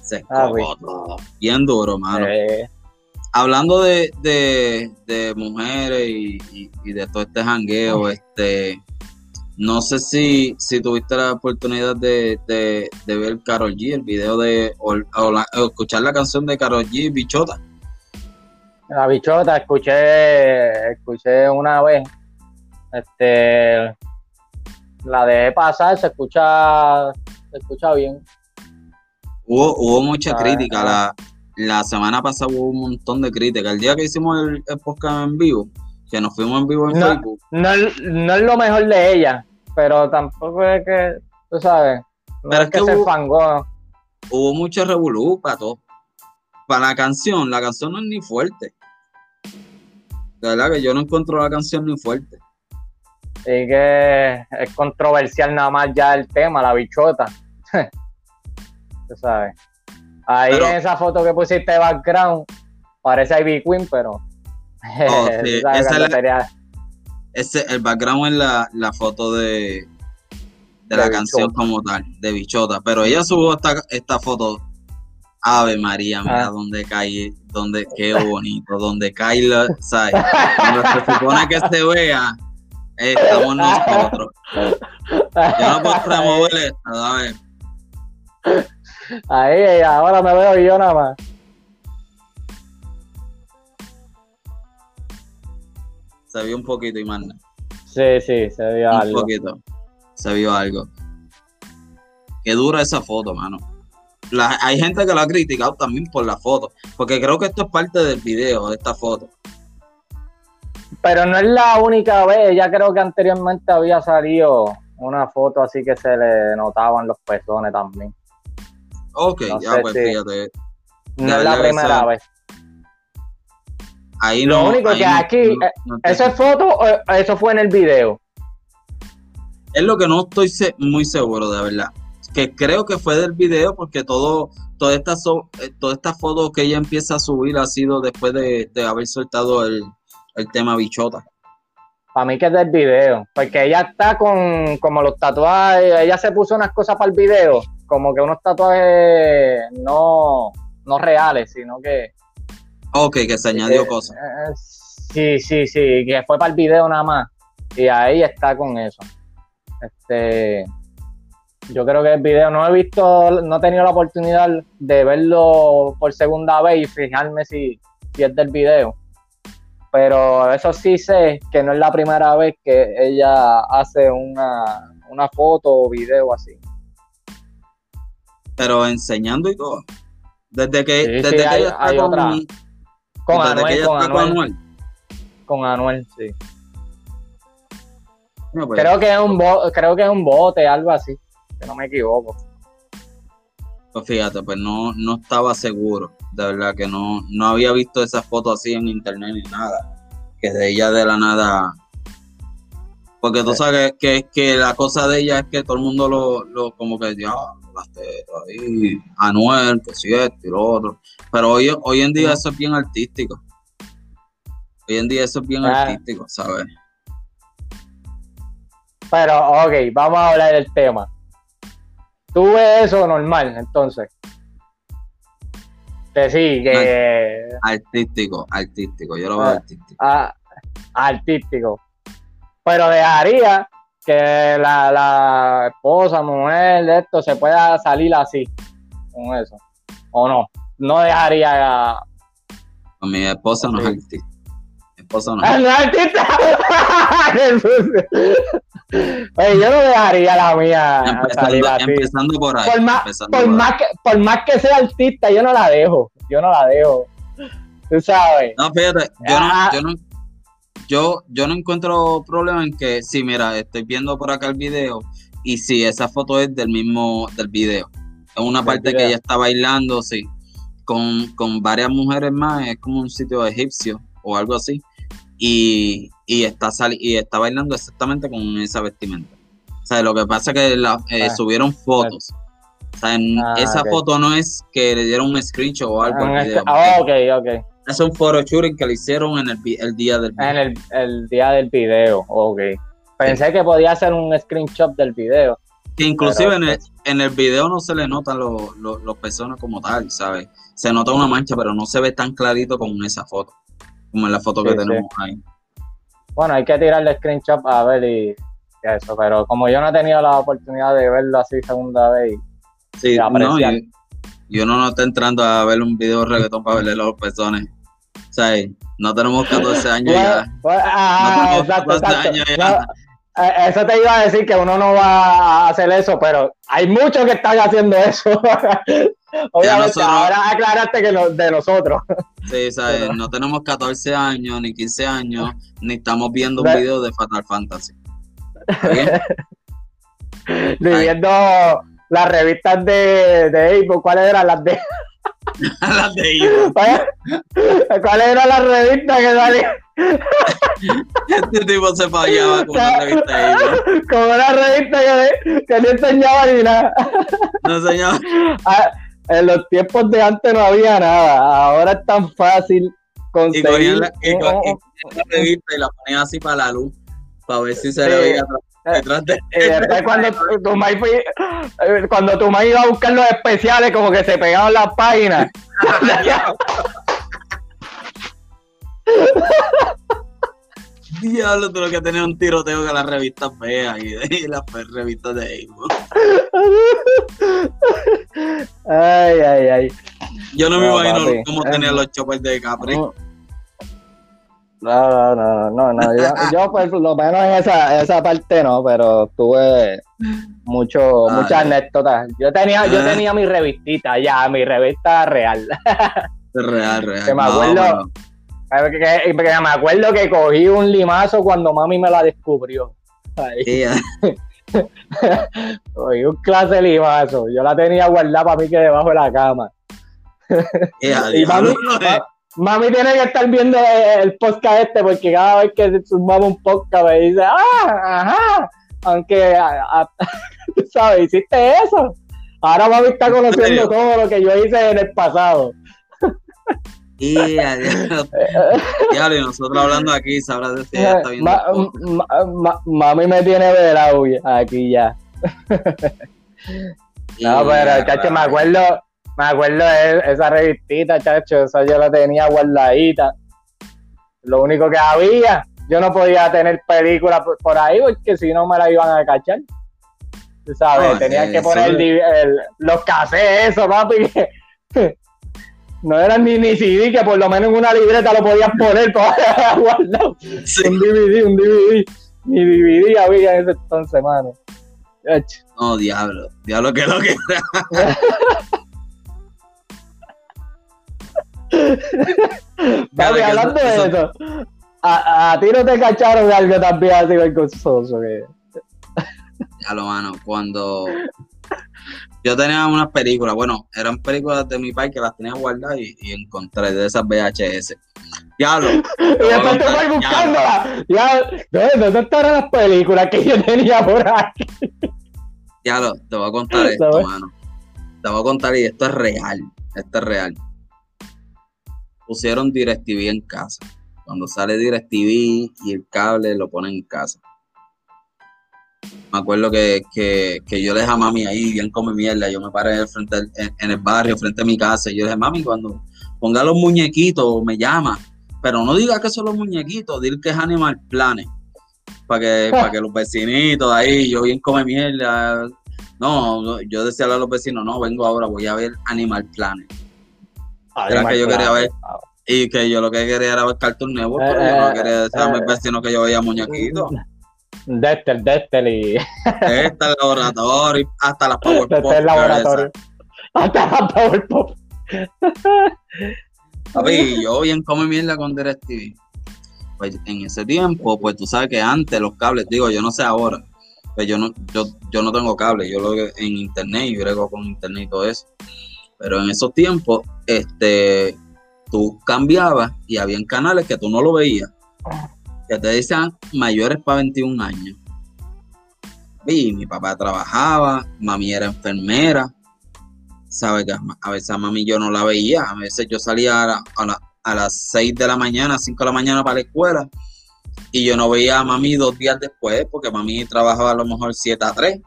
[SPEAKER 1] Se ah, cocotó. Bien duro, mano. Hablando de, de, de mujeres y, y, de todo este jangueo, este no sé si, si tuviste la oportunidad de, de, de ver Carol G, el video de o, escuchar la canción de Carol G, Bichota.
[SPEAKER 2] La bichota, escuché, escuché una vez. Este la dejé pasar, se escucha, se escucha bien.
[SPEAKER 1] Hubo, hubo mucha crítica. La, la semana pasada hubo un montón de crítica. El día que hicimos el, podcast en vivo, que nos fuimos en vivo en Facebook.
[SPEAKER 2] No, no es lo mejor de ella, pero tampoco es que, tú sabes, no es, que, se fangó.
[SPEAKER 1] Hubo mucho revolú para todo. Para la canción, la canción no es ni fuerte. De verdad que yo no encuentro la canción ni fuerte.
[SPEAKER 2] Sí que es controversial nada más ya el tema, la bichota. Tú sabes. Ahí en esa foto que pusiste de background, parece Ivy Queen, pero.
[SPEAKER 1] Oh, esa ese, el background es la, la foto de, de, la canción como tal, de Bichota. Pero ella subió esta, esta foto Ave María, mira ah. dónde cae, donde, qué bonito, donde cae la, ¿sabes? Donde se supone que se vea, estamos nosotros. Yo no puedo remover esto, ¿sabes?
[SPEAKER 2] Ahí, ahora me veo yo nada más.
[SPEAKER 1] Se vio un poquito, y manda.
[SPEAKER 2] Sí, sí, se vio algo.
[SPEAKER 1] Un poquito. Se vio algo. Qué dura esa foto, mano hay gente que lo ha criticado también por la foto, porque creo que esto es parte del video, de esta foto.
[SPEAKER 2] Pero no es la única vez, ya creo que anteriormente había salido una foto así que se le notaban los pezones también.
[SPEAKER 1] Ok, ya pues fíjate.
[SPEAKER 2] No es la primera vez.
[SPEAKER 1] Ahí
[SPEAKER 2] Lo único que aquí, eh, ¿eso es foto eso fue en el video?
[SPEAKER 1] Es lo que no estoy muy seguro, de verdad que creo que fue del video porque todo, todas estas eh, toda esta fotos que ella empieza a subir ha sido después de, haber soltado el, tema bichota.
[SPEAKER 2] Para mí que es del video, porque ella está con como los tatuajes, ella se puso unas cosas para el video, como que unos tatuajes no, no reales, sino que...
[SPEAKER 1] Ok, que se añadió cosas.
[SPEAKER 2] Eh, sí, sí, sí, que fue para el video nada más. Y ahí está con eso. Este, Yo creo que el video no he visto, no he tenido la oportunidad de verlo por segunda vez y fijarme si, si es del video. Pero eso sí sé que no es la primera vez que ella hace una, una foto o video así.
[SPEAKER 1] Pero enseñando y todo. Desde que, desde que ella está con,
[SPEAKER 2] con Anuel, con Anuel. Con Anuel, sí. Pues, creo que es un creo que es un bote, algo así, no me equivoco.
[SPEAKER 1] Pues fíjate, pues no, no estaba seguro, de verdad que no, no había visto esas fotos así en internet ni nada, que de ella de la nada, porque tú sabes que, que, la cosa de ella es que todo el mundo lo, lo como que ya, las tetas ahí, Anuel, que sí esto y lo otro, pero hoy, hoy en día eso es bien artístico, hoy en día eso es bien ah. artístico, ¿sabes?
[SPEAKER 2] Pero, ok, vamos a hablar del tema. ¿Tú ves eso normal, entonces? Que sí, que...
[SPEAKER 1] Artístico, artístico, yo lo veo ah, artístico.
[SPEAKER 2] Ah, artístico. Pero dejaría que la, la esposa, mujer de esto se pueda salir así, con eso. ¿O no? No dejaría...
[SPEAKER 1] Con mi esposa no es artista. Mi esposa no es
[SPEAKER 2] artista. Oye, yo no dejaría la mía
[SPEAKER 1] empezando, salir así. Empezando por ahí.
[SPEAKER 2] Por más, por, más que, por más que sea artista, yo no la dejo. Yo no la dejo. Tú sabes.
[SPEAKER 1] No, fíjate, yo no, yo no, yo, yo no encuentro problema en que, sí, mira, estoy viendo por acá el video y si esa foto es del mismo, del video. Es una parte que ella está bailando, sí, con, con varias mujeres más, es como un sitio egipcio o algo así y, y está y está bailando exactamente con esa vestimenta. O sea, lo que pasa es que la, eh, ah, subieron fotos. O sea, ah, esa foto no es que le dieron un screenshot o algo.
[SPEAKER 2] Ah, video, ah, ok, ok.
[SPEAKER 1] Es un photo shooting que le hicieron en el, el día del
[SPEAKER 2] video. En el, el, día del video, ok. Pensé que podía ser un screenshot del video.
[SPEAKER 1] Que inclusive en, el, en el video no se le notan los, los, los pezones como tal, ¿sabes? Se nota una mancha, pero no se ve tan clarito como en esa foto como en la foto que tenemos ahí.
[SPEAKER 2] Bueno, hay que tirarle screenshot a ver y, eso, pero como yo no he tenido la oportunidad de verlo así segunda vez
[SPEAKER 1] sí, no, y, uno no está entrando a ver un video de reggaetón para verle los pezones. O sea, no tenemos 14 años ya.
[SPEAKER 2] no tenemos 14 años ya. Eh, eso te iba a decir que uno no va a hacer eso, pero hay muchos que están haciendo eso. Obviamente, ahora aclaraste que de nosotros.
[SPEAKER 1] Sí, ¿sabes? no tenemos 14 años, ni 15 años, ni estamos viendo un video de Fatal Fantasy.
[SPEAKER 2] ni viendo las revistas de, de ¿cuáles eran las de?
[SPEAKER 1] las de Ivo.
[SPEAKER 2] ¿Cuáles eran las revistas que salían?
[SPEAKER 1] Este tipo se fallaba con una revista Ivo.
[SPEAKER 2] Como una revista que, que no enseñaba ni nada.
[SPEAKER 1] No enseñaba.
[SPEAKER 2] Ah, en los tiempos de antes no había nada. Ahora es tan fácil conseguir.
[SPEAKER 1] Y la, revista y la ponían así para la luz, para ver si se le veía detrás de.
[SPEAKER 2] Y después cuando tu maíz cuando tu maíz iba a buscar los especiales, como que se pegaban las páginas.
[SPEAKER 1] Diablo, tú lo que tener un tiroteo que las revistas feas y, las revistas de Amo.
[SPEAKER 2] Ay, ay, ay.
[SPEAKER 1] Yo no, me imagino cómo tenían los choppers de Capri. No,
[SPEAKER 2] no, no, no, no. Yo, yo pues lo menos en esa, esa parte no, pero tuve mucho, muchas anécdotas. Yo tenía, yo tenía mi revistita ya, mi revista real.
[SPEAKER 1] Real, real.
[SPEAKER 2] Que me acuerdo, que, me acuerdo que cogí un limazo cuando mami me la descubrió. cogí un clase de limazo. Yo la tenía guardada para mí que debajo de la cama. y mami, tiene que estar viendo el podcast este porque cada vez que sumamos un podcast me dice, ah, ajá, aunque, ¿sabes? Hiciste eso. Ahora mami está conociendo todo lo que yo hice en el pasado.
[SPEAKER 1] Y y nosotros hablando aquí, sabrás decir, ya está viendo.
[SPEAKER 2] mami me tiene velado aquí ya. no, pero, chacho, me acuerdo, me acuerdo de esa revistita, chacho, esa yo la tenía guardadita. Lo único que había, yo no podía tener películas por ahí porque si no me la iban a cachar. ¿sabes? Tenías que poner los cassettes, eso, papi. No eran ni, ni CD, que por lo menos en una libreta lo podías poner para guardar. Un DVD, un DVD. Ni DVD había en ese entonces, mano.
[SPEAKER 1] No, diablo. Diablo que lo que.
[SPEAKER 2] Papi, hablando de eso, a, a, ti no te cacharon algo también así vergonzoso que.
[SPEAKER 1] Ya lo mano, cuando yo tenía unas películas, bueno, eran películas de mi país que las tenía guardadas y, encontré de esas VHS. Diablo.
[SPEAKER 2] y después te voy buscándolas. Ya, ¿dónde estarán las películas que yo tenía por aquí?
[SPEAKER 1] Diablo, te voy a contar esto, mano. Te voy a contar y esto es real. Esto es real. Pusieron DirecTV en casa. Cuando sale DirecTV y el cable lo ponen en casa me acuerdo que, yo le dije a mami ahí, bien come mierda, yo me paré frente en, el barrio, frente a mi casa, y yo le dije, mami, cuando ponga los muñequitos, me llama, pero no diga que son los muñequitos, dile que es Animal Planet, para que, para que los vecinitos ahí, yo bien come mierda, no, yo decía a los vecinos, no, vengo ahora, voy a ver Animal Planet. Era que yo quería ver, y que yo lo que quería era ver Cartoon Network, pero yo no eh, quería decir a mis eh, vecinos que yo veía muñequitos.
[SPEAKER 2] Dexter, Dexter y.
[SPEAKER 1] Dexter, el laboratorio, hasta las PowerPoint. Dexter, el
[SPEAKER 2] laboratorio. Hasta las PowerPoint.
[SPEAKER 1] Papi, yo bien come mierda con DirecTV. Pues en ese tiempo, pues tú sabes que antes los cables, digo, yo no sé ahora, pues yo no, yo, yo no tengo cable, yo lo en internet, y brego con internet y todo eso. Pero en esos tiempos, este, tú cambiabas y habían canales que tú no lo veías que te decían mayores para 21 años. Y mi papá trabajaba, mami era enfermera, sabe que a veces a mami yo no la veía, a veces yo salía a, las 6 de la mañana, 5 de la mañana para la escuela y yo no veía a mami dos días después porque mami trabajaba a lo mejor 7 a 3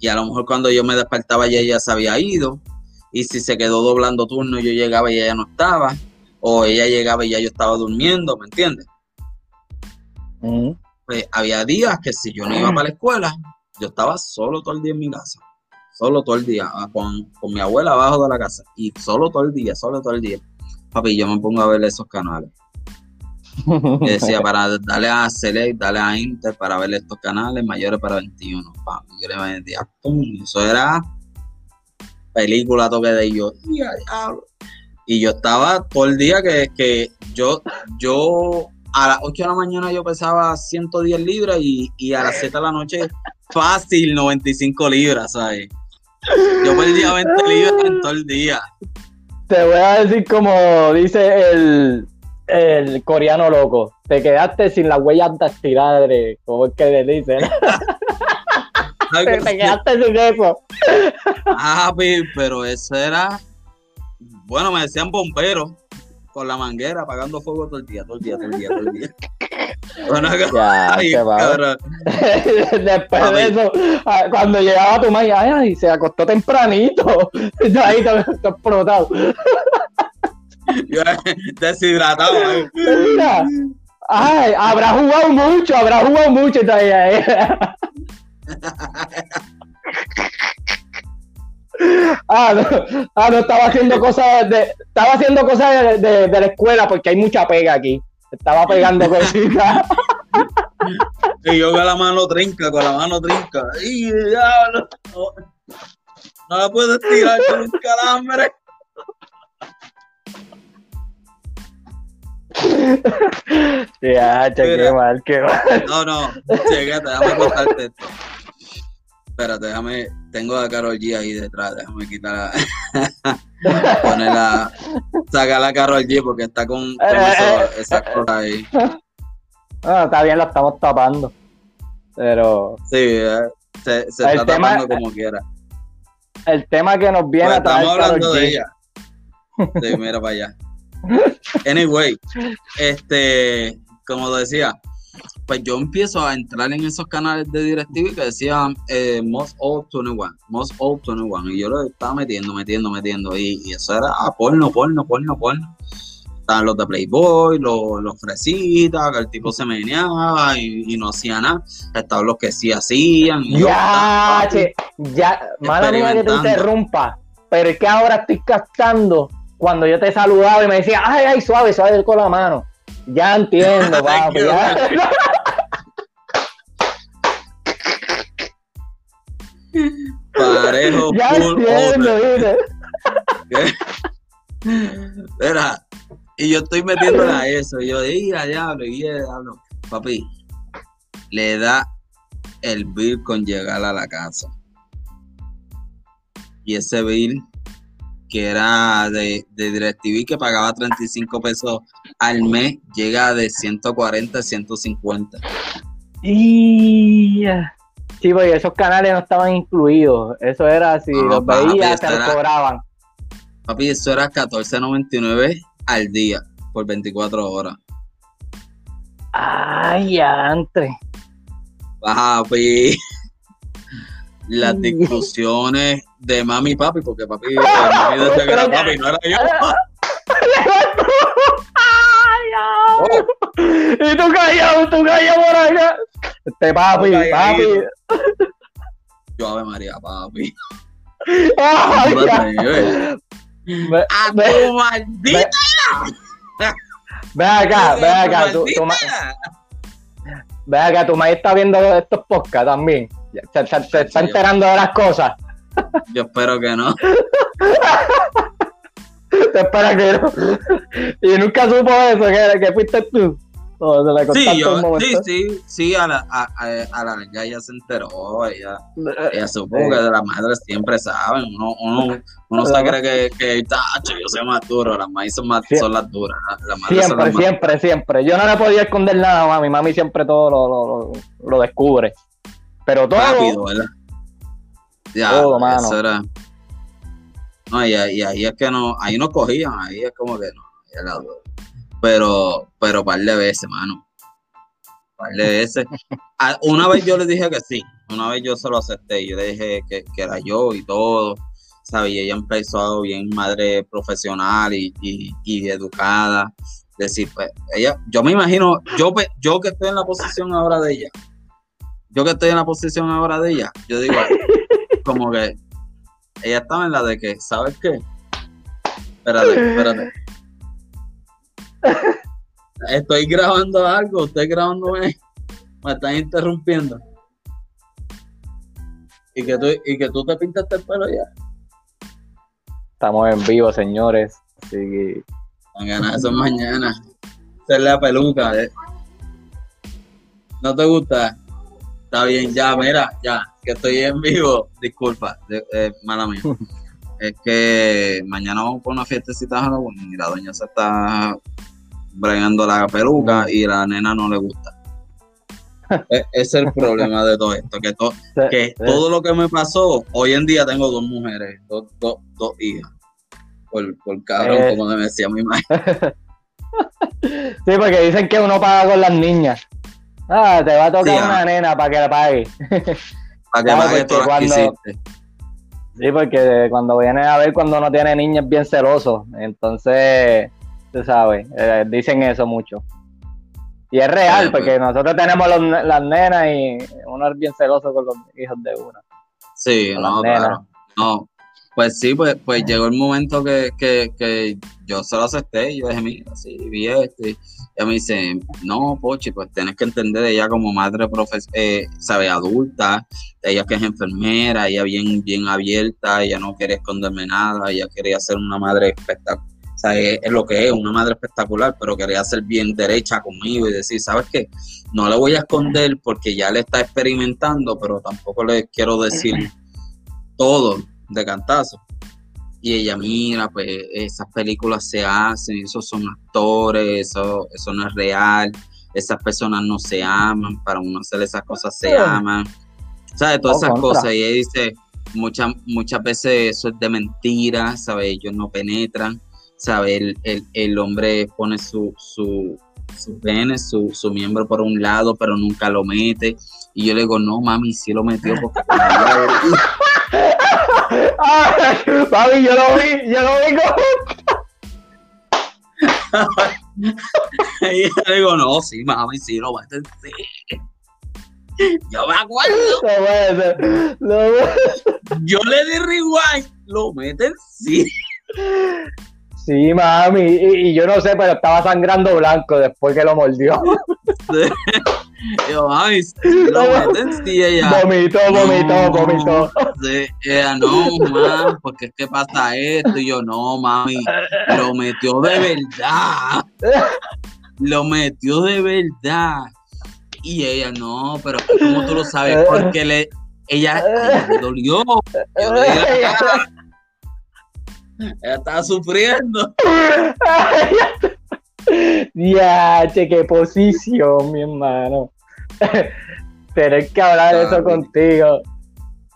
[SPEAKER 1] y a lo mejor cuando yo me despertaba ya ella se había ido y si se quedó doblando turno yo llegaba y ella no estaba o ella llegaba y ya yo estaba durmiendo, ¿me entiendes? Pues había días que si yo no iba para la escuela, yo estaba solo todo el día en mi casa. Solo todo el día, ah, con, mi abuela abajo de la casa. Y solo todo el día, solo todo el día. Papi, yo me pongo a ver esos canales. Y decía, para darle a Select, darle a Inter, para ver estos canales mayores para 21. Papi, yo le decía, ¡pum! Eso era película toque de ellos. Y yo estaba todo el día que, que yo, yo a las 8 de la mañana yo pesaba 110 libras y, a las 7 de la noche fácil 95 libras, ¿sabes? Yo perdía 20 libras en todo el día.
[SPEAKER 2] Te voy a decir como dice el, el coreano loco, te quedaste sin las huellas dactilares, como es que le dicen. te, te quedaste sin eso.
[SPEAKER 1] Ah, pero eso era, bueno, me decían bomberos con la manguera apagando fuego todo el día, todo el día, todo el día, todo el día. Bueno, ya, ay,
[SPEAKER 2] Después de eso, ah, cuando llegaba tu madre, ay, se acostó tempranito. Ahí todo explotado.
[SPEAKER 1] Deshidratado.
[SPEAKER 2] Ay, habrá jugado mucho, habrá jugado mucho todavía. Ah no, ah, no, estaba haciendo cosas de, estaba haciendo cosas de, la escuela porque hay mucha pega aquí. Estaba pegando cositas.
[SPEAKER 1] Y yo con la mano trinca, con la mano trinca. Y ya, no, no, la puedo estirar con un calambre.
[SPEAKER 2] Ya, qué mal, qué mal.
[SPEAKER 1] No, no, chequete, déjame contarte esto. Espérate, déjame. Tengo a Carol G ahí detrás. Déjame quitar ponerla. Sacar la Carol G porque está con, con eh, eh, esa cosa ahí.
[SPEAKER 2] Ah, está bien, la estamos tapando. Pero.
[SPEAKER 1] Sí, eh, se, se está tapando como quiera.
[SPEAKER 2] El tema que nos viene pues
[SPEAKER 1] a traer. Estamos hablando de ella. Sí, mira para allá. Anyway, este, como decía, pues yo empiezo a entrar en esos canales de DirecTV que decían eh, Most Old 21, Most Old 21, y yo lo estaba metiendo, metiendo, metiendo, y, eso era ah, porno, porno, porno, porno. estaban los de Playboy, los, los fresitas, que el tipo se meneaba y, no hacía nada. Estaban los que sí hacían.
[SPEAKER 2] ya, che, ya, mala mía que te interrumpa, pero es que ahora estoy captando cuando yo te saludaba y me decía, ay, ay, suave, suave con la mano. Ya entiendo, papi. ya.
[SPEAKER 1] Parejo,
[SPEAKER 2] ya entiendo,
[SPEAKER 1] Espera, y yo estoy metiéndole a eso. Y yo, diga, diablo, y diablo. Papi, le da el bill con llegar a la casa. Y ese bill que era de, de DirecTV que pagaba 35 pesos al mes, llega de 140 a 150.
[SPEAKER 2] Y sí, porque esos canales no estaban incluidos. Eso era si los veías, te los cobraban.
[SPEAKER 1] Papi, eso era 14.99 al día por 24 horas.
[SPEAKER 2] Ay, antes.
[SPEAKER 1] Papi. Las discusiones de mami y papi, porque papi, mami desde que era papi, no era yo.
[SPEAKER 2] Oh. Y tú callado, tú callado por allá. Este papi, papi.
[SPEAKER 1] Yo, Ave María, papi.
[SPEAKER 2] Ay,
[SPEAKER 1] ¡A tu maldita!
[SPEAKER 2] Ve acá, ve acá. Tu, tu ve acá, tu madre está viendo estos podcasts también. Se, se, está enterando de las cosas.
[SPEAKER 1] Yo espero que no.
[SPEAKER 2] Te espera que no. Y nunca supo eso, que, que fuiste tú
[SPEAKER 1] sí, yo, sí, sí, sí, a la, a, a, la ya ella se enteró, ella, ella supo que de las madres siempre saben, uno, uno, uno se cree que, que tacho, yo soy más duro, las madres son, más, son las duras. Las
[SPEAKER 2] madres siempre, siempre, siempre. Yo no le podía esconder nada, mami, mami siempre todo lo, lo, lo descubre. Pero todo.
[SPEAKER 1] Rápido, ¿verdad? Ya, todo, mano. Era. No, y, y, ahí es que no, ahí no cogían, ahí es como que no, pero, pero par de veces, mano. Par de veces. Una vez yo le dije que sí, una vez yo se lo acepté, yo le dije que, era yo y todo, ¿sabes? Y ella empezó bien madre profesional y, y, educada. Decir, pues, ella, yo me imagino, yo, yo que estoy en la posición ahora de ella, yo que estoy en la posición ahora de ella, yo digo, como que ella estaba en la de que, ¿sabes qué? Espérate, espérate. Estoy grabando algo, estoy grabando, me están interrumpiendo. Y que tú, y que tú te pintaste el pelo ya.
[SPEAKER 2] Estamos en vivo, señores. Así que.
[SPEAKER 1] Mañana, eso mañana. Esa la peluca. Eh. ¿No te gusta? Está bien, ya, mira, ya, que estoy en vivo. Disculpa, eh, mala mía. es que mañana vamos por una fiestecita y la doña se está bregando la peluca y la nena no le gusta. E-, ese es el problema de todo esto, que, que todo lo que me pasó, hoy en día tengo dos mujeres, dos, dos, dos hijas, por, por cabrón, eh. como me decía mi madre.
[SPEAKER 2] sí, porque dicen que uno paga con las niñas. Ah, te va a tocar una nena para que la pague.
[SPEAKER 1] Para que pague todo cuando...
[SPEAKER 2] Sí, porque cuando viene a ver cuando uno tiene niñas es bien celoso. Entonces, tú sabes, eh, dicen eso mucho. Y es real, pues. porque nosotros tenemos las nenas y uno es bien celoso con los hijos de una.
[SPEAKER 1] Sí, no, claro. No, pues sí, pues, pues llegó el momento que, que, que yo se lo acepté y yo dije, mira, sí, vi esto. Y ella me dice, no, Pochi, pues tienes que entender ella como madre, profes eh, sabe, adulta, ella que es enfermera, ella bien, bien abierta, ella no quería esconderme nada, ella quería ser una madre espectacular sea, es, lo que es, una madre espectacular, pero quería ser bien derecha conmigo y decir, ¿sabes qué? No le voy a esconder porque ya le está experimentando, pero tampoco le quiero decir todo de cantazo. Y ella, mira, pues esas películas se hacen, esos son actores, eso, eso no es real, esas personas no se aman, para uno hacer esas cosas se aman. ¿Sabes? Todas esas cosas. Y ella dice, muchas, muchas veces eso es de mentira, ¿sabes? Ellos no penetran ¿sabe? El, el, el hombre pone su, su, su pene, su, su, miembro por un lado, pero nunca lo mete. Y yo le digo, no, mami, sí lo metió porque...
[SPEAKER 2] mami, yo lo vi, yo lo vi como...
[SPEAKER 1] y yo digo, no, sí, mami, sí, lo meten, sí. Yo me acuerdo. No Yo le di rewind, lo meten, sí.
[SPEAKER 2] Sí, mami, y, yo no sé, pero estaba sangrando blanco después que lo mordió.
[SPEAKER 1] Yo, mami, lo meten, sí, ella.
[SPEAKER 2] Vomitó, vomitó, vomitó.
[SPEAKER 1] Sí, ella, no, mami, porque es que pasa esto. Y yo, no, mami, lo metió de verdad. Lo metió de verdad. Y ella, no, pero ¿cómo tú lo sabes? Porque le, ella, le dolió. Yo le ella estaba sufriendo.
[SPEAKER 2] Ya, che, qué posición, mi hermano. Tener que hablar de eso contigo.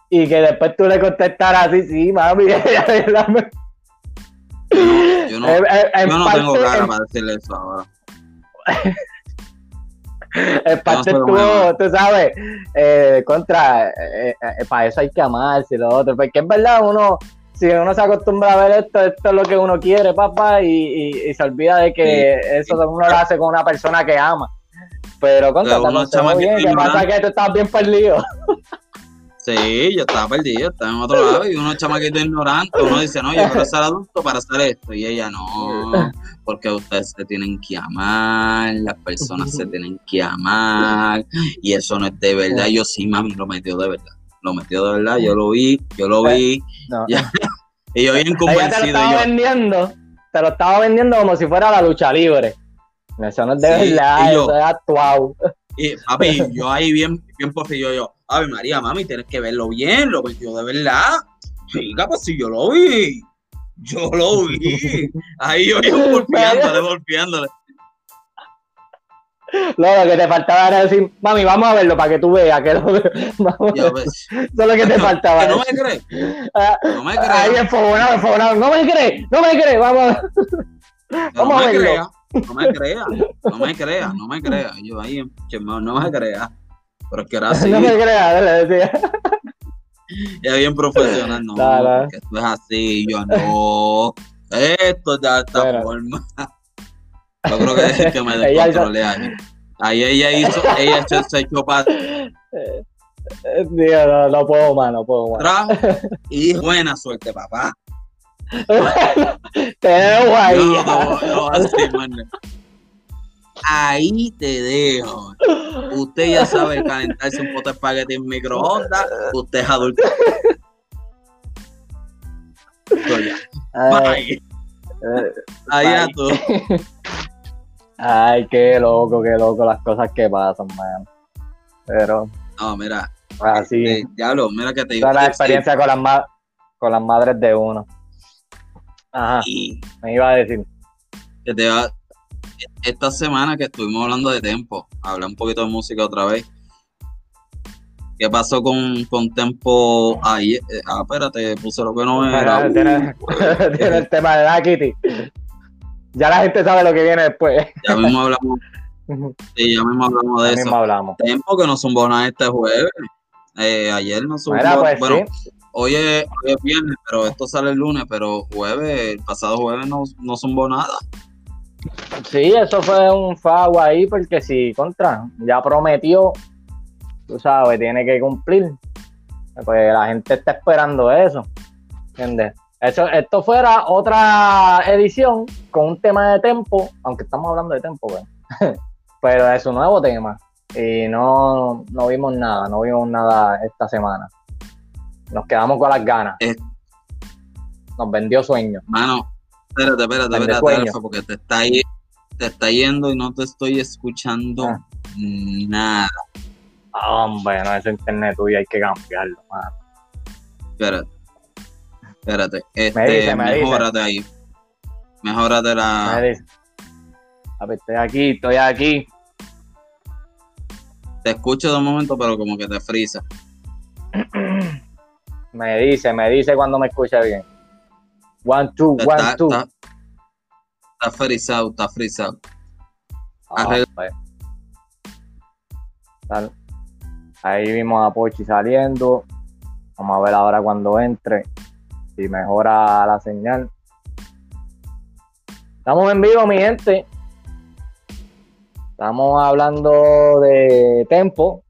[SPEAKER 2] Y que después tú le contestaras así, sí, mami.
[SPEAKER 1] yo no, yo no tengo cara para decirle eso ahora.
[SPEAKER 2] En parte tú, tú sabes, eh, contra, eh, eh, para eso hay que amarse lo otro, porque es verdad, uno, si uno se acostumbra a ver esto, esto es lo que uno quiere, papá, y, se olvida de que eso uno lo hace con una persona que ama. Pero contra, te bien, que pasa que tú estás bien perdido.
[SPEAKER 1] Sí, yo estaba perdido, estaba en otro lado y uno chamaquito ignorante, uno dice, no, yo quiero ser adulto para hacer esto, y ella no, porque ustedes se tienen que amar, las personas se tienen que amar, y eso no es de verdad, yo sí, mami, lo metió de verdad lo metió de verdad, yo lo vi, yo lo vi. y yo bien convencido.
[SPEAKER 2] te lo estaba vendiendo, te lo estaba vendiendo como si fuera la lucha libre. Eso no es de verdad, eso es actuado.
[SPEAKER 1] Y papi, yo ahí bien, bien yo, yo, Ave María, mami, tienes que verlo bien, lo metió de verdad. Chica, pues si yo lo vi. Yo lo vi. Ahí yo bien golpeándole, golpeándole.
[SPEAKER 2] No, lo que te faltaba era decir, mami, vamos a verlo para que tú veas que lo pues, Eso es lo que te faltaba.
[SPEAKER 1] no me crees. Ah, no me crees.
[SPEAKER 2] Ahí enfogonado, enfogonado. No me crees, no me crees, vamos.
[SPEAKER 1] vamos no a verlo. No me crea, no me crea, no me crea. Yo ahí, no me crea. Pero es que era así.
[SPEAKER 2] No me crea, le decía.
[SPEAKER 1] Ya bien profesional, no, claro. que esto es así, yo no. Esto ya está forma. Yo creo que es que me descontrolé ahí. Ahí ella hizo, ella se echó para.
[SPEAKER 2] Dios, no, no puedo más, no puedo más.
[SPEAKER 1] Y buena suerte, papá.
[SPEAKER 2] te dejo ahí.
[SPEAKER 1] ahí te dejo. Usted ya sabe calentarse un pote de espagueti en microondas. Usted es adulto. Ahí. Ahí a tú.
[SPEAKER 2] Ay, qué loco, qué loco las cosas que pasan, man. Pero.
[SPEAKER 1] No, mira.
[SPEAKER 2] Así.
[SPEAKER 1] Eh, diablo, mira que te digo.
[SPEAKER 2] la experiencia con, las con las madres de uno. Ajá. me iba a decir.
[SPEAKER 1] Que te va. Esta semana que estuvimos hablando de tempo, hablé un poquito de música otra vez. ¿Qué pasó con, con Tempo ayer? Eh, ah, espérate, puse lo que no
[SPEAKER 2] era. Tiene, tiene el tema de la Kitty ya la gente sabe lo que viene después.
[SPEAKER 1] Ya mismo hablamos. sí, ya mismo hablamos de ya eso. Mismo hablamos. Tiempo que no nada este jueves. Eh, ayer no zumbó. Pues, bueno, hoy, es, viernes, pero esto sale el lunes, pero jueves, el pasado jueves no, no zumbó nada.
[SPEAKER 2] Sí, eso fue un fago ahí, porque si contra, ya prometió, tú sabes, tiene que cumplir. Pues la gente está esperando eso. ¿Entiendes? Eso, esto fuera otra edición con un tema de tempo, aunque estamos hablando de tempo, pues. pero es un nuevo tema. Y no, no vimos nada, no vimos nada esta semana. Nos quedamos con las ganas. Eh. Nos vendió sueño.
[SPEAKER 1] Mano, espérate, espérate, espérate, porque te está, te está yendo y no te estoy escuchando ah. nada.
[SPEAKER 2] Hombre, no, ese internet tuyo hay que cambiarlo, mano.
[SPEAKER 1] Espérate. Espérate, este, mejórate ahí. Mejórate la.
[SPEAKER 2] A ver, estoy aquí, estoy aquí.
[SPEAKER 1] Te escucho de un momento, pero como que te frisa.
[SPEAKER 2] me dice, me dice cuando me escucha bien. One, two, one, two.
[SPEAKER 1] Está, frisado, está frisado.
[SPEAKER 2] Ah, pues. Ahí vimos a Pochi saliendo. Vamos a ver ahora cuando entre si mejora la señal. Estamos en vivo, mi gente. Estamos hablando de Tempo,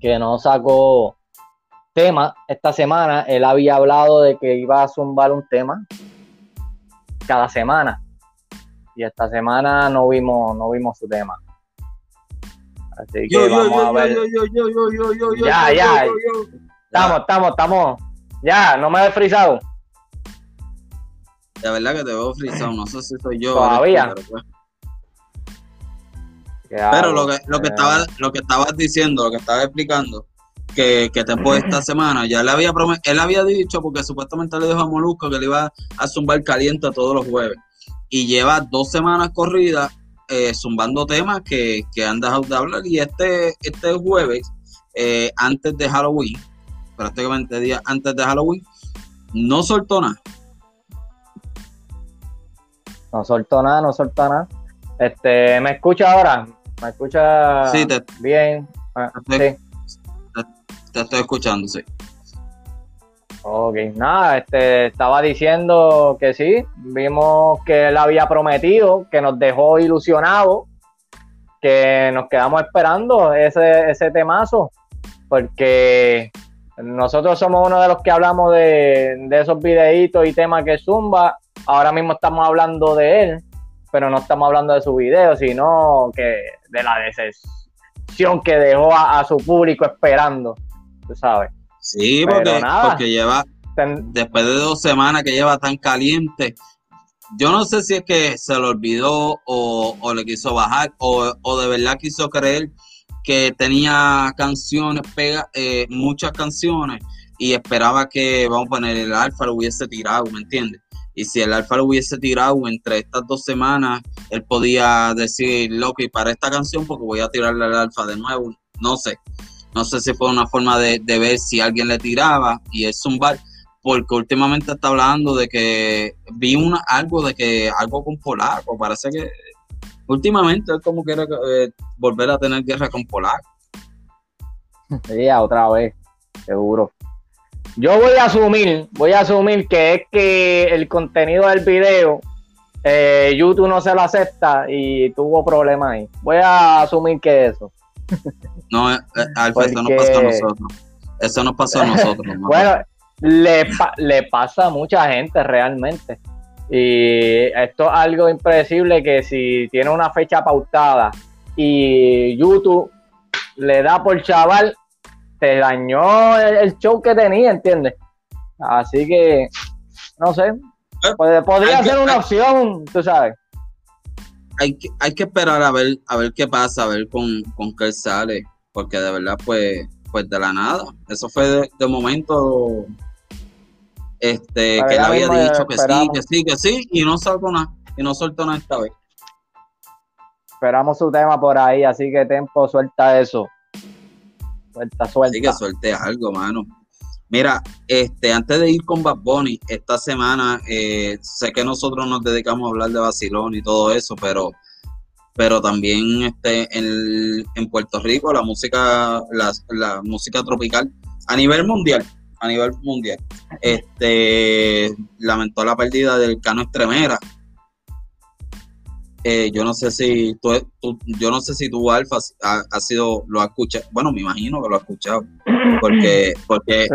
[SPEAKER 2] que no sacó tema esta semana. Él había hablado de que iba a zumbar un tema cada semana. Y esta semana no vimos, no vimos su tema. Así que vamos a ver. Ya, ya. Estamos, estamos, estamos. Ya, no me he frisado.
[SPEAKER 1] La verdad que te veo frisado, no sé si soy yo.
[SPEAKER 2] Todavía.
[SPEAKER 1] Pero, lo que, lo que estaba, lo que estabas diciendo, lo que estaba explicando, que, que Tempo esta semana, ya le había él había dicho, porque supuestamente le dijo a Molusco que le iba a zumbar caliente todos los jueves. Y lleva dos semanas corridas eh, zumbando temas que, que, han dejado de hablar. Y este, este jueves, eh, antes de Halloween, prácticamente días antes de Halloween, no soltó nada.
[SPEAKER 2] No soltó nada, no soltó nada. Este, ¿me escucha ahora? ¿Me escucha
[SPEAKER 1] sí, te,
[SPEAKER 2] bien? Ah,
[SPEAKER 1] sí. Te, estoy escuchando, sí.
[SPEAKER 2] Ok, nada, este, estaba diciendo que sí, vimos que él había prometido, que nos dejó ilusionados, que nos quedamos esperando ese, ese temazo, porque nosotros somos uno de los que hablamos de, de esos videitos y temas que zumba, ahora mismo estamos hablando de él, pero no estamos hablando de su video, sino que de la decepción que dejó a, su público esperando, tú sabes.
[SPEAKER 1] Sí, porque, porque lleva, después de dos semanas que lleva tan caliente, yo no sé si es que se lo olvidó o, le quiso bajar o, de verdad quiso creer que tenía canciones, pega, eh, muchas canciones y esperaba que, vamos a poner, el alfa lo hubiese tirado, ¿me entiendes? Y si el Alfa lo hubiese tirado entre estas dos semanas, él podía decir, y para esta canción, porque voy a tirarle al Alfa de nuevo. No sé. No sé si fue una forma de, ver si alguien le tiraba y es zumbar, porque últimamente está hablando de que vi una, algo de que algo con Polaco. Parece que últimamente él como quiere eh, volver a tener guerra con Polaco.
[SPEAKER 2] Sí, otra vez, seguro. Yo voy a asumir, voy a asumir que es que el contenido del video eh, YouTube no se lo acepta y tuvo problemas ahí. Voy a asumir que eso.
[SPEAKER 1] No, eh, eh, Alfa, eso no pasó a nosotros. Eso no pasó a nosotros.
[SPEAKER 2] bueno, le, le pasa a mucha gente realmente. Y esto es algo impredecible que si tiene una fecha pautada y YouTube le da por chaval, te dañó el, show que tenía, ¿entiendes? Así que, no sé, eh, podría ser una opción, tú sabes.
[SPEAKER 1] Hay que, hay que esperar a ver, a ver qué pasa, a ver con, con qué sale, porque de verdad, pues, pues de la nada. Eso fue de, momento este, que él había dicho que sí, que sí, que sí, y no saltó nada, y no soltó nada esta vez.
[SPEAKER 2] Esperamos su tema por ahí, así que Tempo suelta eso. Suelta, suelta.
[SPEAKER 1] que suelte algo, mano. Mira, este, antes de ir con Bad Bunny, esta semana, eh, sé que nosotros nos dedicamos a hablar de Basilón y todo eso, pero, pero también este, en, en Puerto Rico la música, la, la, música tropical a nivel mundial, a nivel mundial, este, lamentó la pérdida del Cano Estremera, eh, yo no sé si tú, yo no sé si tu Alfa ha, sido, lo ha escuchado, bueno, me imagino que lo ha escuchado, porque, porque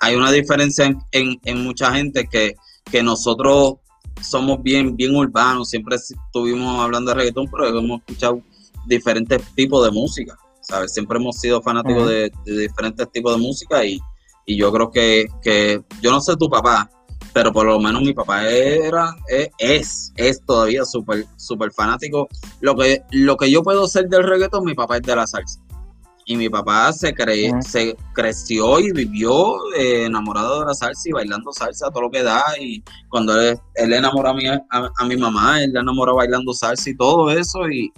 [SPEAKER 1] hay una diferencia en, en, mucha gente que, que nosotros somos bien, bien urbanos, siempre estuvimos hablando de reggaetón, pero hemos escuchado diferentes tipos de música, ¿sabes? Siempre hemos sido fanáticos de, diferentes tipos de música y, y yo creo que, que, yo no sé tu papá, pero por lo menos mi papá era, es, es todavía súper, súper fanático. Lo que, lo que yo puedo ser del reggaetón, mi papá es de la salsa. Y mi papá se, se creció y vivió eh, enamorado de la salsa y bailando salsa, todo lo que da. Y cuando él, él enamoró a mi, a, mi mamá, él le enamoró bailando salsa y todo eso. Y,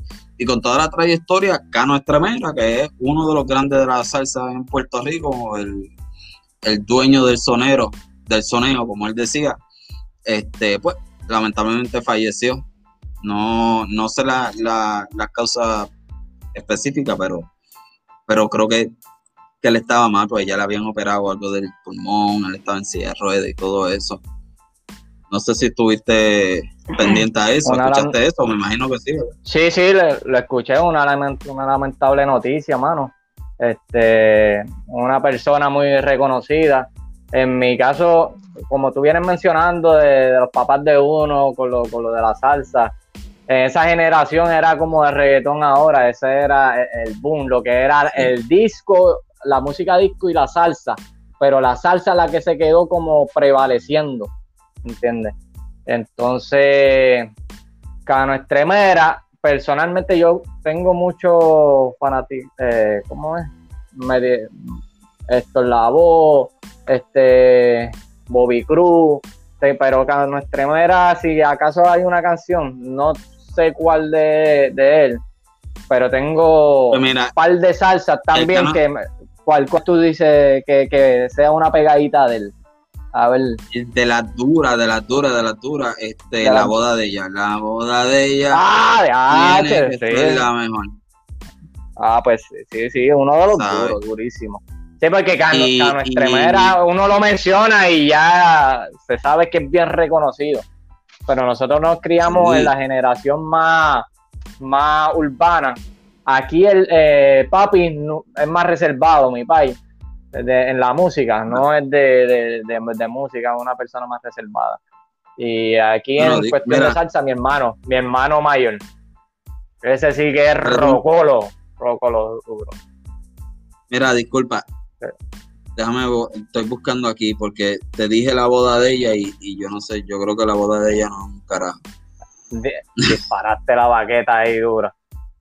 [SPEAKER 1] con toda la trayectoria, Cano Estremera, que es uno de los grandes de la salsa en Puerto Rico, el, el dueño del sonero del soneo, como él decía, este, pues lamentablemente falleció. No, no sé la, la, causa específica, pero, pero creo que, que él estaba mal, pues ya le habían operado algo del pulmón, él estaba en silla de ruedas y todo eso. No sé si estuviste pendiente a eso, ¿escuchaste eso? Me imagino que sí.
[SPEAKER 2] Sí, sí, lo escuché, una, una lamentable noticia, mano. Este, una persona muy reconocida. En mi caso, como tú vienes mencionando de, los papás de uno con lo, con lo de la salsa, esa generación era como de reggaetón ahora, ese era el boom, lo que era el disco, la música disco y la salsa, pero la salsa es la que se quedó como prevaleciendo, ¿entiendes? Entonces, Cano Extremera, personalmente yo tengo mucho fanático, eh, ¿cómo es? esto la voz, este Bobby Cruz, pero Cano Extremera, si acaso hay una canción, no sé cuál de, él, pero tengo pues un par de salsas también que, cuál, tú dices que, sea una pegadita de él. A ver.
[SPEAKER 1] De las duras, de las duras, de las duras, este, la, boda de ella. La boda de ella.
[SPEAKER 2] Ah,
[SPEAKER 1] tiene que la mejor.
[SPEAKER 2] Ah, pues sí, sí, uno de los duros, durísimos. Sí, porque Cano, Extremera, uno lo menciona y ya se sabe que es bien reconocido pero nosotros nos criamos en la generación más, más urbana. Aquí el eh, papi es más reservado, mi país, en la música, no es de, música, es una persona más reservada. Y aquí en cuestión de salsa, mi hermano, mi hermano mayor, ese sí que es rocolo, rocolo duro.
[SPEAKER 1] Mira, disculpa, déjame, estoy buscando aquí porque te dije la boda de ella y, yo no sé, yo creo que la boda de ella no es un carajo.
[SPEAKER 2] disparaste la baqueta ahí dura.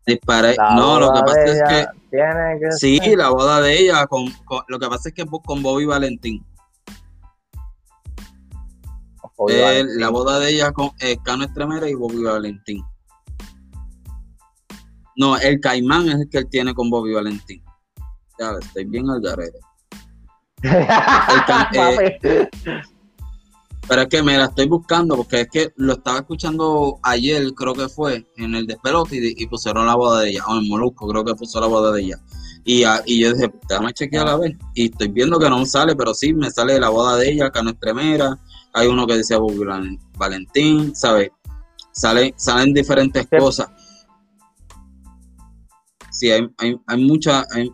[SPEAKER 1] Disparé. no, lo que pasa es que. sí, la boda de ella, con, lo que pasa es que con Bobby Valentín. La boda de ella con eh, Cano Estremera y Bobby Valentín. No, el Caimán es el que él tiene con Bobby Valentín. Ya, estoy bien al garete. Eh, pero es que me la estoy buscando porque es que lo estaba escuchando ayer, creo que fue, en el despelote y, pusieron la boda de ella, o en Molusco, creo que puso la boda de ella. Y, y yo dije, déjame chequear a ver. Y estoy viendo que no sale, pero sí me sale la boda de ella, acá no Estremera. Hay uno que dice Valentín, ¿sabes? Sale, salen diferentes cosas. Sí, hay, hay, hay mucha, hay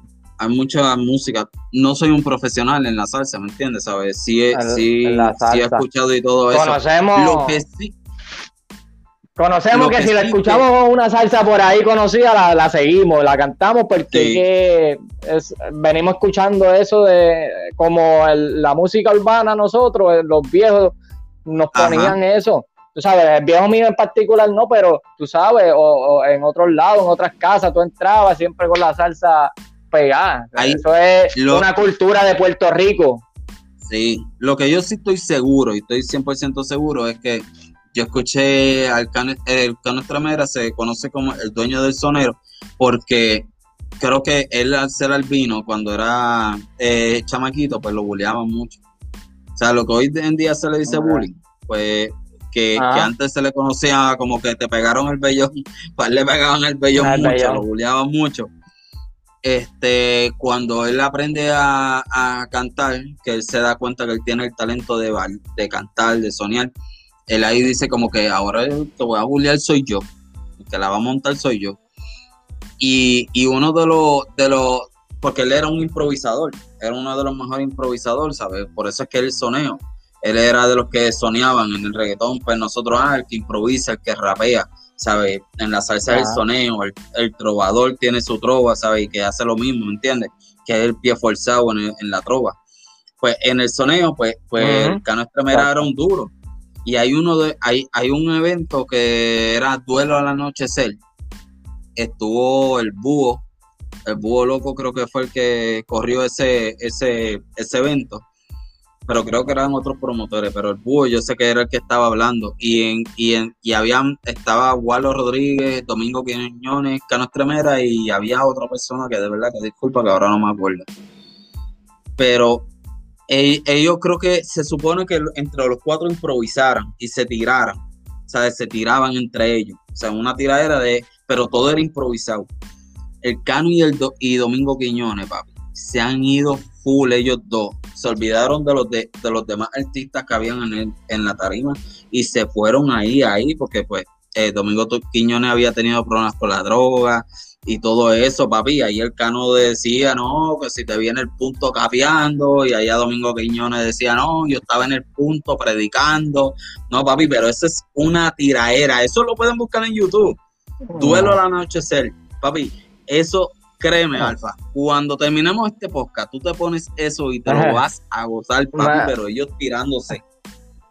[SPEAKER 1] mucha música. No soy un profesional en la salsa, ¿me entiendes? ¿Sabes? Sí, he, sí, he escuchado y todo eso.
[SPEAKER 2] Conocemos. Lo que sí. Conocemos que, si la escuchamos una salsa por ahí conocida, la, seguimos, la cantamos porque venimos escuchando eso de como la música urbana nosotros, eh, los viejos nos ponían eso. Tú sabes, el viejo mío en particular no, pero tú sabes, o en otros lados, en otras casas, tú entrabas siempre con la salsa pegada. Eso es una cultura de Puerto Rico.
[SPEAKER 1] Sí, lo que yo sí estoy seguro y estoy 100% seguro es que yo escuché al Cano, el Cano Estremera, se conoce como el dueño del sonero, porque creo que él al ser albino, cuando era eh, chamaquito, pues lo bulleaban mucho. O sea, lo que hoy en día se le dice bullying, pues que, antes se le conocía como que te pegaron el vellón, pues le pegaban el vellón mucho, lo bulleaban mucho este, cuando él aprende a, cantar, que él se da cuenta que él tiene el talento de, de cantar, de soñar, él ahí dice como que ahora que voy a bullear soy yo, el que la va a montar soy yo. Y, uno de los, de los, porque él era un improvisador, era uno de los mejores improvisadores, ¿sabes? Por eso es que él soneo. Él era de los que soñaban en el reggaetón, pues nosotros, ah, el que improvisa, el que rapea ¿sabes? En la salsa del soneo, el, trovador tiene su trova, ¿sabes? Y que hace lo mismo, ¿me entiendes? Que es el pie forzado en, la trova. Pues en el soneo, pues, pues el Cano Estremera era un duro. Y hay uno de, hay, hay un evento que era Duelo al Anochecer. Estuvo el búho, el búho loco creo que fue el que corrió ese, ese, ese evento pero creo que eran otros promotores, pero el búho yo sé que era el que estaba hablando y y y habían estaba Walo Rodríguez, Domingo Quiñones, Cano Estremera y había otra persona que de verdad que disculpa que ahora no me acuerdo. Pero ellos creo que se supone que entre los cuatro improvisaran y se tiraran, o sea, se tiraban entre ellos, o sea, una tiradera de, pero todo era improvisado. El Cano y el y Domingo Quiñones, papi se han ido full ellos dos. Se olvidaron de los de, los demás artistas que habían en, en la tarima y se fueron ahí, ahí, porque pues eh, Domingo Quiñones había tenido problemas con la droga y todo eso, papi. Ahí el Cano decía, no, que si te viene el punto capeando, y allá Domingo Quiñones decía, no, yo estaba en el punto predicando. No, papi, pero eso es una tiraera. Eso lo pueden buscar en YouTube. Duelo al anochecer, papi. Eso, créeme, ah. Alfa, cuando terminemos este podcast, tú te pones eso y te lo vas a gozar, papi, pero ellos tirándose,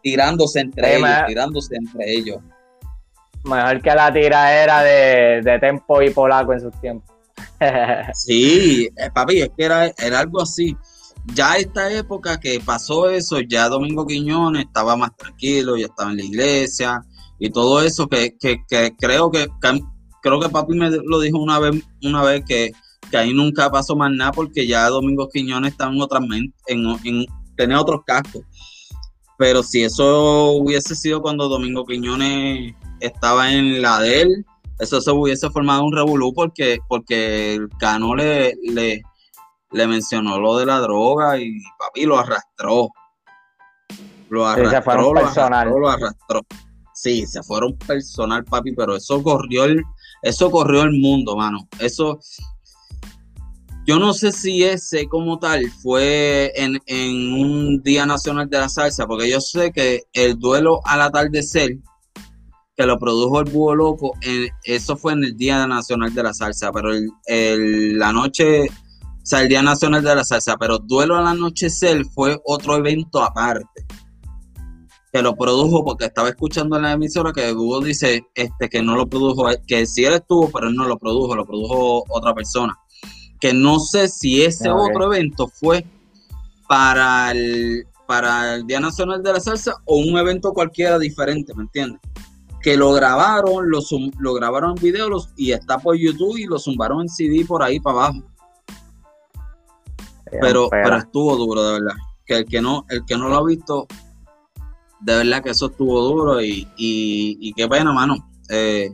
[SPEAKER 1] tirándose entre ellos, tirándose entre ellos.
[SPEAKER 2] Mejor que la tiraera de, de Tempo y Polaco en sus tiempos.
[SPEAKER 1] sí, eh, papi, es que era, era algo así. Ya esta época que pasó eso, ya Domingo Quiñones estaba más tranquilo, ya estaba en la iglesia y todo eso que, que, que creo que, creo que papi me lo dijo una vez, una vez que, que ahí nunca pasó más nada porque ya Domingo Quiñones estaba en otras en, en, tenía otros cascos. Pero si eso hubiese sido cuando Domingo Quiñones estaba en la de él, eso se hubiese formado un revolú porque, porque el Cano le, le, le mencionó lo de la droga y papi lo arrastró. Lo arrastró, lo arrastró, lo arrastró. Sí, se fueron personal, papi, pero eso corrió el, eso corrió el mundo, mano. Eso, yo no sé si ese como tal fue en, en, un Día Nacional de la Salsa, porque yo sé que el duelo al atardecer que lo produjo el Búho Loco, eso fue en el Día Nacional de la Salsa, pero el, la noche, o sea, el Día Nacional de la Salsa, pero Duelo al Anochecer fue otro evento aparte, que lo produjo porque estaba escuchando en la emisora que Búho dice este, que no lo produjo, que sí él estuvo, pero él no lo produjo, lo produjo otra persona. Que no sé si ese otro evento fue para el, para el Día Nacional de la Salsa o un evento cualquiera diferente, ¿me entiendes? que lo grabaron, lo, lo grabaron en video y está por YouTube y lo zumbaron en CD por ahí para abajo. Pero, pero estuvo duro, de verdad. Que el que no, el que no lo ha visto, de verdad que eso estuvo duro y, y, qué pena, mano. Eh,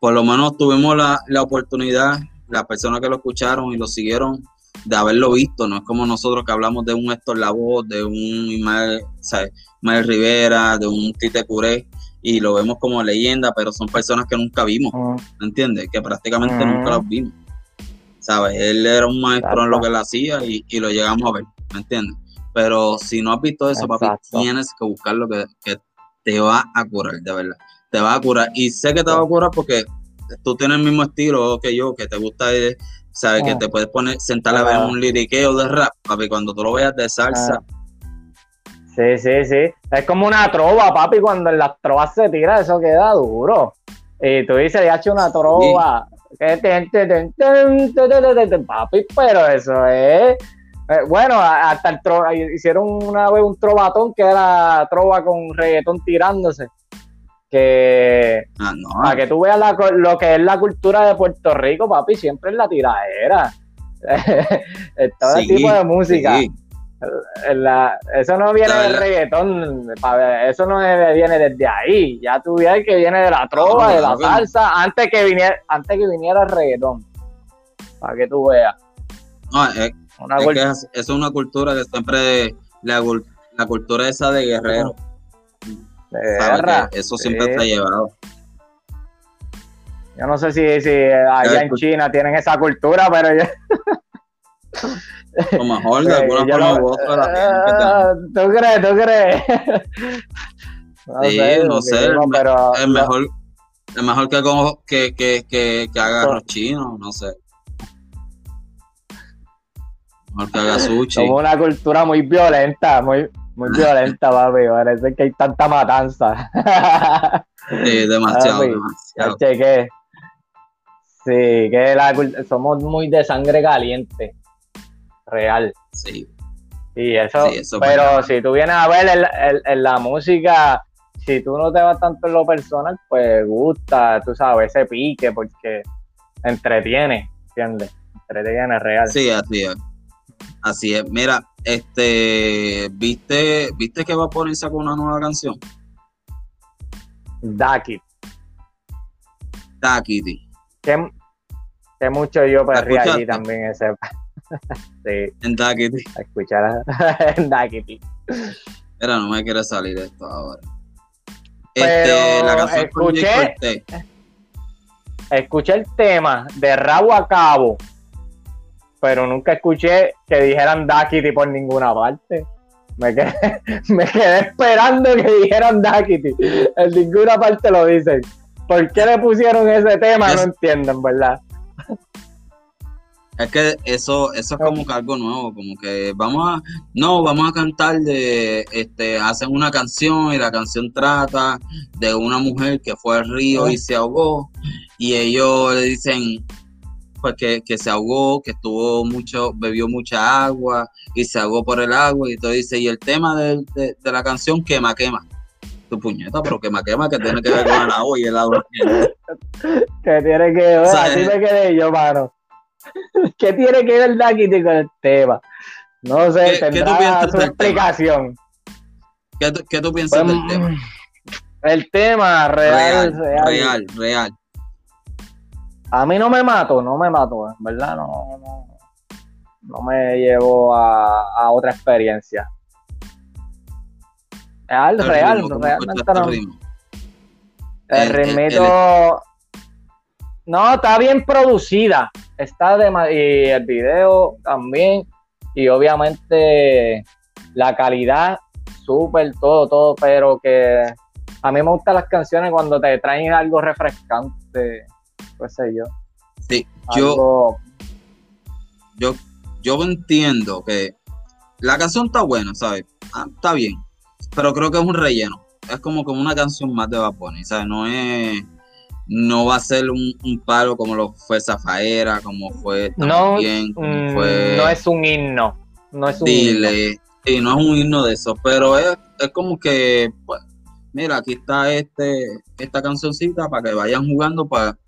[SPEAKER 1] por lo menos tuvimos la, la oportunidad, las personas que lo escucharon y lo siguieron, de haberlo visto. No es como nosotros que hablamos de un Héctor Lavoe, de un Ismael, Rivera, de un Tite Curé y lo vemos como leyenda, pero son personas que nunca vimos, ¿me entiendes? Que prácticamente nunca los vimos. ¿Sabes? Él era un maestro en lo que él hacía y, lo llegamos a ver, ¿me entiendes? Pero si no has visto eso, papi, tienes que buscar lo que, te va a curar, de verdad. Te va a curar. Y sé que te va a curar porque tú tienes el mismo estilo que yo, que te gusta, eh, ¿sabes? Que te puedes poner, sentar a ver un liriqueo de rap, papi, cuando tú lo veas de salsa
[SPEAKER 2] Sí, sí, sí. Es como una trova, papi. Cuando en las trovas se tira, eso queda duro. Y tú dices, ya hecho una trova. Papi, pero eso es. Bueno, hasta el tro... hicieron una vez un trovatón que era trova con reggaetón tirándose. Que ah, para que tú veas lo que es la cultura de Puerto Rico, papi, siempre es la tiradera. Todo el tipo de música eso no viene del reggaetón, eso no viene desde ahí. Ya tú ves que viene de la trova, de la salsa, antes que viniera, antes que viniera el reggaetón. Para que tú veas.
[SPEAKER 1] No, es, es, una cultura que siempre la, la cultura esa de guerrero. eso siempre está llevado.
[SPEAKER 2] Yo no sé si, si allá en China tienen esa cultura, pero yo...
[SPEAKER 1] O mejor de alguna forma u otra la
[SPEAKER 2] ah, ¿Tú crees? ¿Tú crees?
[SPEAKER 1] sí, no sé, pero, es mejor, es mejor que, que, que, que, que haga arroz chino, no sé.
[SPEAKER 2] Como una cultura muy violenta, muy, muy violenta, papi. Parece que hay tanta matanza.
[SPEAKER 1] sí, demasiado, demasiado.
[SPEAKER 2] que, sí, que la, somos muy de sangre caliente real.
[SPEAKER 1] Sí.
[SPEAKER 2] Y eso, pero si tú vienes a ver en, la música, si tú no te vas tanto en lo personal, pues gusta, tú sabes, ese pique, porque entretiene, ¿entiendes? Entretiene real.
[SPEAKER 1] Sí, así es. Así es. Mira, este, ¿viste, ¿viste que va a ponerse con una nueva canción?
[SPEAKER 2] Daki.
[SPEAKER 1] Daki,
[SPEAKER 2] que, que mucho yo perría allí también ese. sí.
[SPEAKER 1] En Duckity.
[SPEAKER 2] A escuchar en Duckity.
[SPEAKER 1] Mira, no me quiere salir esto ahora.
[SPEAKER 2] este, la canción escuché, escuché el tema de rabo a cabo, pero nunca escuché que dijeran Duckity por ninguna parte. Me quedé, me quedé esperando que dijeran Duckity. En ninguna parte lo dicen. ¿Por qué le pusieron ese tema? No entienden, ¿verdad?
[SPEAKER 1] Es que eso, eso es como que algo nuevo, como que vamos a, no, vamos a cantar de, este, hacen una canción y la canción trata de una mujer que fue al río y se ahogó y ellos le dicen, pues que, se ahogó, que estuvo mucho, bebió mucha agua y se ahogó por el agua y todo dice, y el tema de, la canción quema, quema. Tu puñeta, pero quema, quema, que tiene que ver con el agua y el agua.
[SPEAKER 2] que tiene que ver, así me quedé yo, mano. ¿Qué tiene que ver Duckity con el tema? No sé, ¿Qué, tendrá su explicación.
[SPEAKER 1] ¿Qué, ¿Qué, tú piensas del pues, tema?
[SPEAKER 2] El tema real,
[SPEAKER 1] real, real, real.
[SPEAKER 2] A mí no me mato, no me mato, en verdad, no, no, no me llevo a, a otra experiencia. Real, real, realmente no. El, ritmito. No, está bien producida está de, y el video también y obviamente la calidad súper todo todo pero que a mí me gustan las canciones cuando te traen algo refrescante pues sé yo
[SPEAKER 1] sí yo yo yo entiendo que la canción está buena sabes ah, está bien pero creo que es un relleno es como como una canción más de Bad sabes no es no va a ser un, palo como lo fue Zafaera, como fue
[SPEAKER 2] no, mm, No es un himno. No es un himno.
[SPEAKER 1] Sí, no es un himno de eso, pero es, como que, pues, mira, aquí está este esta cancioncita para que vayan jugando para,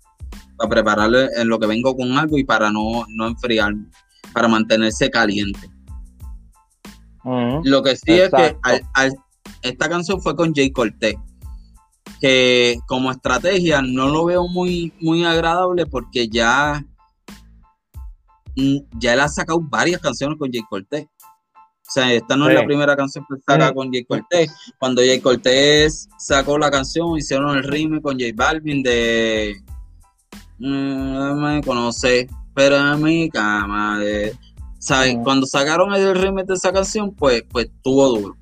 [SPEAKER 1] para prepararle en lo que vengo con algo y para no, no enfriar, para mantenerse caliente. lo que sí es que esta canción fue con Jay Cortez que como estrategia no lo veo muy, muy agradable porque ya, mm, ya él ha sacado varias canciones con Jay Cortez. O sea, esta no es la primera canción que saca con Jay Cortez. Cuando Jay Cortez sacó la canción, hicieron el ritmo con Jay Balvin de no me conoce, pero a mi cama ¿sabes? Cuando sacaron el remix de esa canción, pues, pues tuvo duro.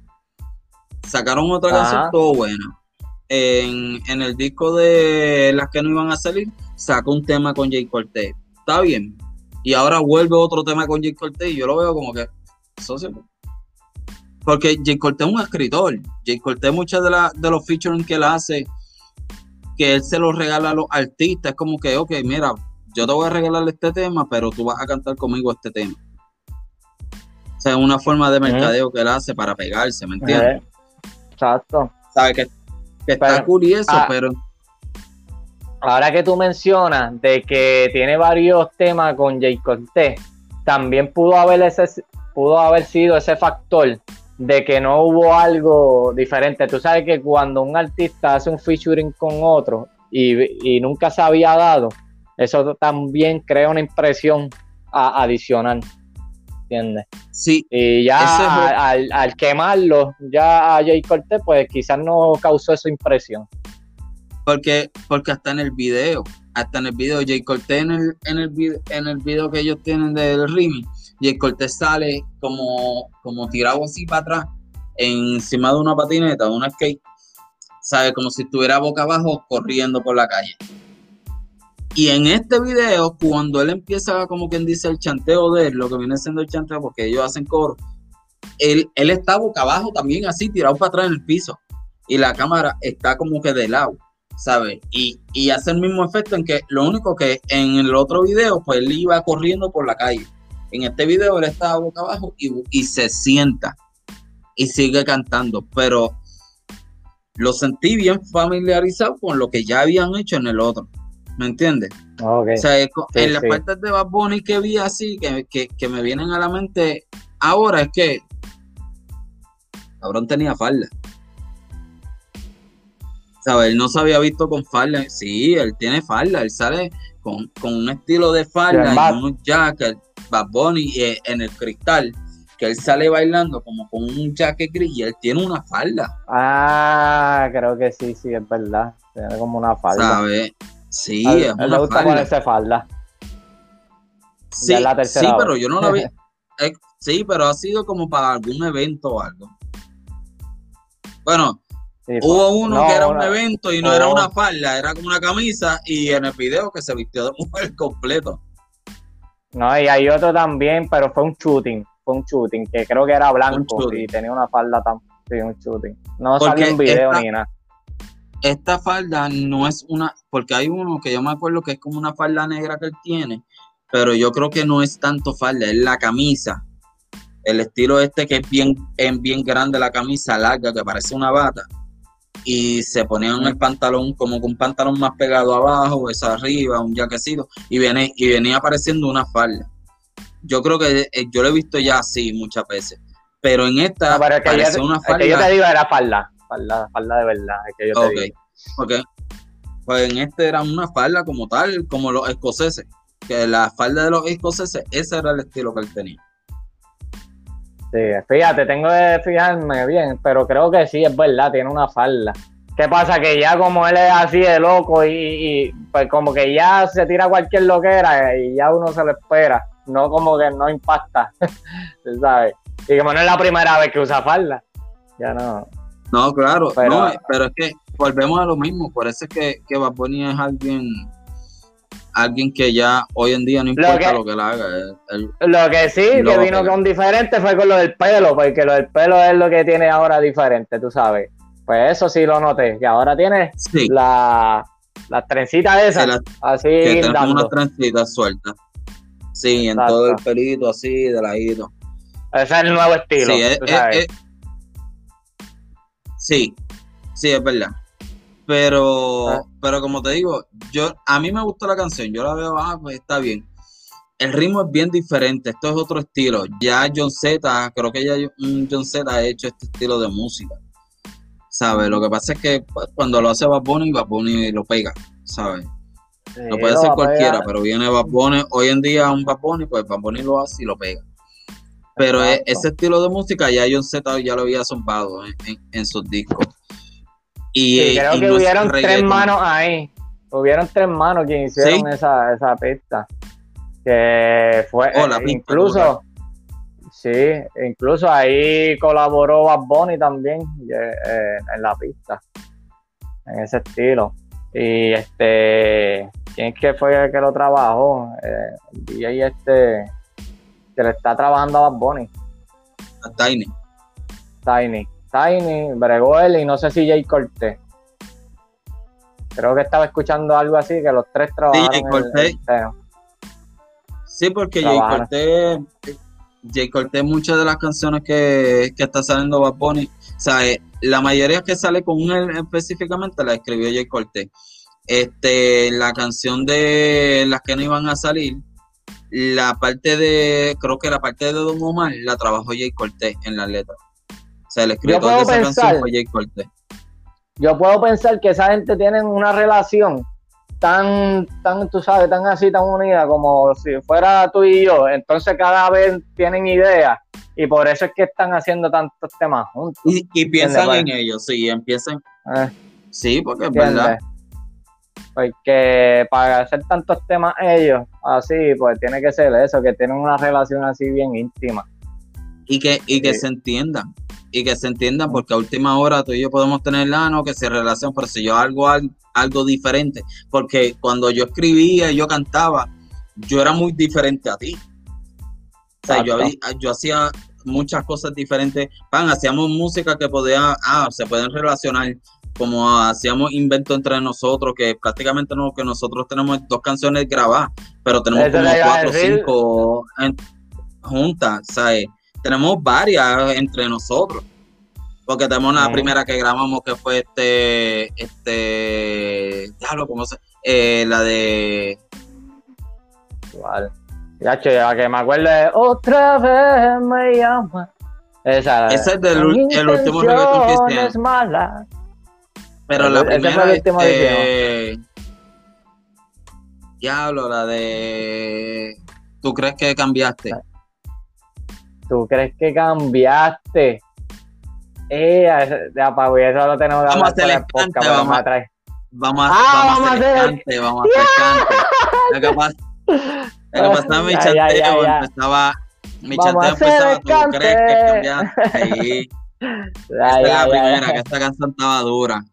[SPEAKER 1] Sacaron otra canción, todo buena en, el disco de las que no iban a salir, sacó un tema con Jay Cortez. Está bien. Y ahora vuelve otro tema con Jay Cortez y yo lo veo como que Porque Jay Cortez es un escritor. Jay Cortez, muchas de, de los featuring que él hace, que él se los regala a los artistas, es como que, ok, mira, yo te voy a regalar este tema, pero tú vas a cantar conmigo este tema. O sea, es una forma de mercadeo que él hace para pegarse, ¿me entiendes?
[SPEAKER 2] Exacto.
[SPEAKER 1] ¿Sabes que que está curioso, ah, pero.
[SPEAKER 2] Ahora que tú mencionas de que tiene varios temas con Jay Cortez, también pudo haber, ese, pudo haber sido ese factor de que no hubo algo diferente. Tú sabes que cuando un artista hace un featuring con otro y, nunca se había dado, eso también crea una impresión adicional. ¿Entiendes?
[SPEAKER 1] Sí.
[SPEAKER 2] Y ya al, quemarlo, ya a Jay Cortez, pues quizás no causó esa impresión.
[SPEAKER 1] Porque, porque hasta en el video, hasta en el video, Jay Cortez en el, en el, video, en el video que ellos tienen del remix, Jay Cortez sale como, como tirado así para atrás, encima de una patineta, de una skate, sabe, como si estuviera boca abajo corriendo por la calle. Y en este video, cuando él empieza, como quien dice, el chanteo de él, lo que viene siendo el chanteo, porque ellos hacen coro, él, él está boca abajo también, así, tirado para atrás en el piso. Y la cámara está como que de lado, ¿sabes? Y, hace el mismo efecto en que lo único que en el otro video, pues él iba corriendo por la calle. En este video él estaba boca abajo y, y se sienta y sigue cantando, pero lo sentí bien familiarizado con lo que ya habían hecho en el otro. ¿me entiendes? O sea, en las partes de Bad Bunny que vi así, que, me vienen a la mente ahora es que cabrón tenía falda. ¿Sabes? Él no se había visto con falda. Sí, él tiene falda. Él sale con, un estilo de falda y un jacket. Bad Bunny eh, en el cristal, que él sale bailando como con un jacket gris y él tiene una falda.
[SPEAKER 2] Ah, creo que sí, sí, es verdad. Tiene como una falda. ¿Sabes?
[SPEAKER 1] Sí, es una
[SPEAKER 2] le gusta falda. falda.
[SPEAKER 1] Sí, sí, pero yo no la vi. Eh, sí, pero ha sido como para algún evento o algo. Bueno, hubo pues, uno que era un evento y no, era una falda, era como una camisa y en el video que se vistió de mujer completo.
[SPEAKER 2] No, y hay otro también, pero fue un shooting, fue un shooting, que creo que era blanco y tenía una falda tan, sí, un shooting. No salió en video ni nada
[SPEAKER 1] esta falda no es una, porque hay uno que yo me acuerdo que es como una falda negra que él tiene, pero yo creo que no es tanto falda, es la camisa. El estilo este que es bien, es bien grande la camisa larga, que parece una bata. Y se ponían el pantalón como con un pantalón más pegado abajo, eso arriba, un jaquecito, y, viene, y venía apareciendo una falda. Yo creo que eh, yo lo he visto ya así muchas veces. Pero en esta
[SPEAKER 2] parece una falda. que yo te digo era falda falda, falda de verdad, que yo te
[SPEAKER 1] Ok. Pues en este era una falda como tal, como los escoceses. Que la falda de los escoceses, ese era el estilo que él tenía.
[SPEAKER 2] Sí, fíjate, tengo que fijarme bien, pero creo que sí, es verdad, tiene una falda. ¿Qué pasa? Que ya como él es así de loco y, pues como que ya se tira cualquier loquera y ya uno se lo espera, no como que no impacta, ¿sabes? Y como no es la primera vez que usa falda, ya no.
[SPEAKER 1] No, claro, pero, pero es que volvemos a lo mismo, por eso es que, que Bad es alguien alguien que ya hoy en día no importa lo que, le haga.
[SPEAKER 2] lo que sí, que vino con diferente fue con lo del pelo, porque lo del pelo es lo que tiene ahora diferente, tú sabes. Pues eso sí lo noté, que ahora tiene la, las trencitas esas, así
[SPEAKER 1] que unas trencitas sueltas. Sí, en todo el pelito así, de ladito.
[SPEAKER 2] Ese es el nuevo estilo.
[SPEAKER 1] Sí, es, Sí, sí, es verdad. Pero, ah. pero como te digo, yo a mí me gusta la canción, yo la veo, ah, pues está bien. El ritmo es bien diferente, esto es otro estilo. Ya John Z, creo que ya John Z ha hecho este estilo de música. ¿Sabes? Lo que pasa es que pues, cuando lo hace Bad Bunny, Bad Bunny lo pega, ¿sabes? lo puede hacer cualquiera, pero viene Bad Bunny, hoy en día un Bad Bunny, pues Bad Bunny lo hace y lo pega. Pero e, ese estilo de música ya John Z ya lo había zumbado en, sus discos.
[SPEAKER 2] Y, creo que hubieron tres manos ahí. Hubieron tres manos que hicieron esa, esa pista. Que fue oh, eh, incluso. Sí, incluso ahí colaboró Bad Bunny también eh, en la pista. En ese estilo. Y este. ¿Quién es que fue el que lo trabajó? Eh, el DJ este que le está trabajando a Bad Bunny.
[SPEAKER 1] A Tiny.
[SPEAKER 2] Tiny. Tiny, bregó él y no sé si Jay Cortés. Creo que estaba escuchando algo así, que los tres trabajaron. Sí, Jay Cortés.
[SPEAKER 1] Sí, porque Jay Cortés, Jay Cortés, muchas de las canciones que, que está saliendo Bad Bunny, o sea, eh, la mayoría que sale con él específicamente la escribió Jay Cortés. Este, la canción de las que no iban a salir, la parte de, creo que la parte de Don Omar la trabajó Jay Cortés en la letra. Sea, el escritor de esa canción fue Jay.
[SPEAKER 2] Yo puedo pensar que esa gente tiene una relación tan, tan, tú sabes, tan así, tan unida como si fuera tú y yo. Entonces cada vez tienen ideas y por eso es que están haciendo tantos temas juntos.
[SPEAKER 1] Y, piensan en ellos, sí, empiezan. Eh. sí, porque es verdad.
[SPEAKER 2] Porque para hacer tantos temas ellos, así, pues tiene que ser eso, que tienen una relación así bien íntima.
[SPEAKER 1] Y que, y que se entiendan, y que se entiendan, porque a última hora tú y yo podemos tener la no que se relacionan, pero si yo hago algo, diferente, porque cuando yo escribía y yo cantaba, yo era muy diferente a ti. O sea, yo, yo hacía muchas cosas diferentes. Pan, hacíamos música que podía, ah, se pueden relacionar como hacíamos invento entre nosotros, que prácticamente no, que nosotros tenemos dos canciones grabadas, pero tenemos como cuatro o cinco juntas, ¿sabes? Tenemos varias entre nosotros. Porque tenemos la primera que grabamos que fue este, este, diablo, ¿cómo se? Eh, la de...
[SPEAKER 2] Vale. Ya, che, a que me acuerde, otra vez me llama. Esa,
[SPEAKER 1] Ese es del, el último reggaetón que
[SPEAKER 2] es mala.
[SPEAKER 1] Pero la primera, este... Diablo, la de... ¿Tú crees que cambiaste?
[SPEAKER 2] ¿Tú crees que cambiaste? Eh, ya, papi, eso lo tenemos
[SPEAKER 1] vamos a el vamos, traer. Vamos a, ah, vamos, a hacer cante, vamos a hacer cante. Lo que pasa, lo que pasa mi chanteo empezaba, mi chanteo empezaba, ¿tú crees que cambiaste? Sí. Esta es la primera, que esta canción estaba dura.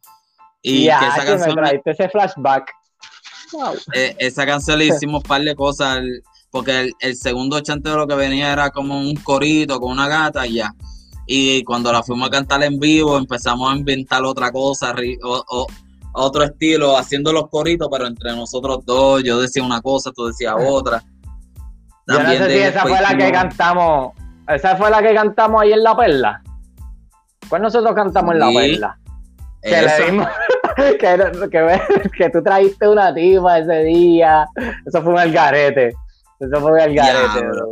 [SPEAKER 1] Y que esa canción.
[SPEAKER 2] Me ese flashback.
[SPEAKER 1] Eh, esa canción le hicimos un par de cosas, porque el, segundo chanteo lo que venía era como un corito con una gata y ya. Y cuando la fuimos a cantar en vivo, empezamos a inventar otra cosa, o, otro estilo, haciendo los coritos, pero entre nosotros dos, yo decía una cosa, tú decías otra.
[SPEAKER 2] También yo no sé si esa fue la que cantamos, esa fue la que cantamos ahí en La Perla. Pues nosotros cantamos en La Perla. Que le dimos, que, que, tú trajiste una tipa ese día. Eso fue un algarete. Eso fue un algarete, bro.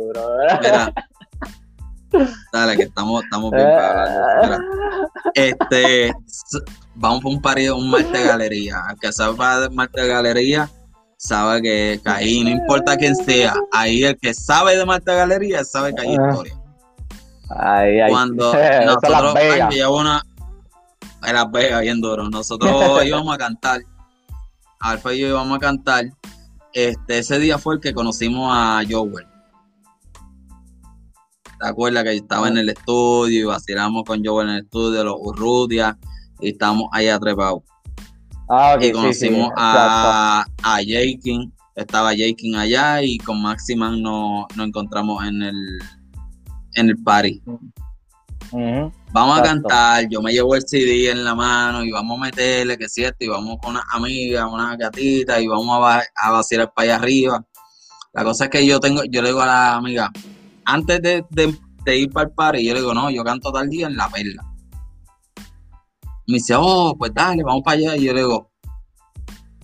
[SPEAKER 1] Dale, que estamos, estamos bien para. Este, vamos por un parido, un martes de galería. El que sabe de galería, sabe que, ahí no importa quién sea, ahí el que sabe de martes de galería sabe que hay historia.
[SPEAKER 2] Ay, ay.
[SPEAKER 1] Cuando nosotros llevamos una, en Las Vegas, bien duro. Nosotros íbamos a cantar. Alfa y yo íbamos a cantar. Este, ese día fue el que conocimos a Joel. ¿Te acuerdas que estaba en el estudio y vacilamos con Joel en el estudio, los Urrutia, y estábamos ahí atrepados? Ah, y conocimos a, a Jakin, estaba Jakin allá y con Maximan nos, nos encontramos en el, en el party. Vamos a cantar, yo me llevo el CD en la mano y vamos a meterle, que es cierto, y vamos con una amiga, una gatita y vamos a, a vaciar para allá arriba. La cosa es que yo tengo, yo le digo a la amiga, antes de, ir para el party, yo le digo, no, yo canto tal día en La Perla. Me dice, oh, pues dale, vamos para allá. Y yo le digo,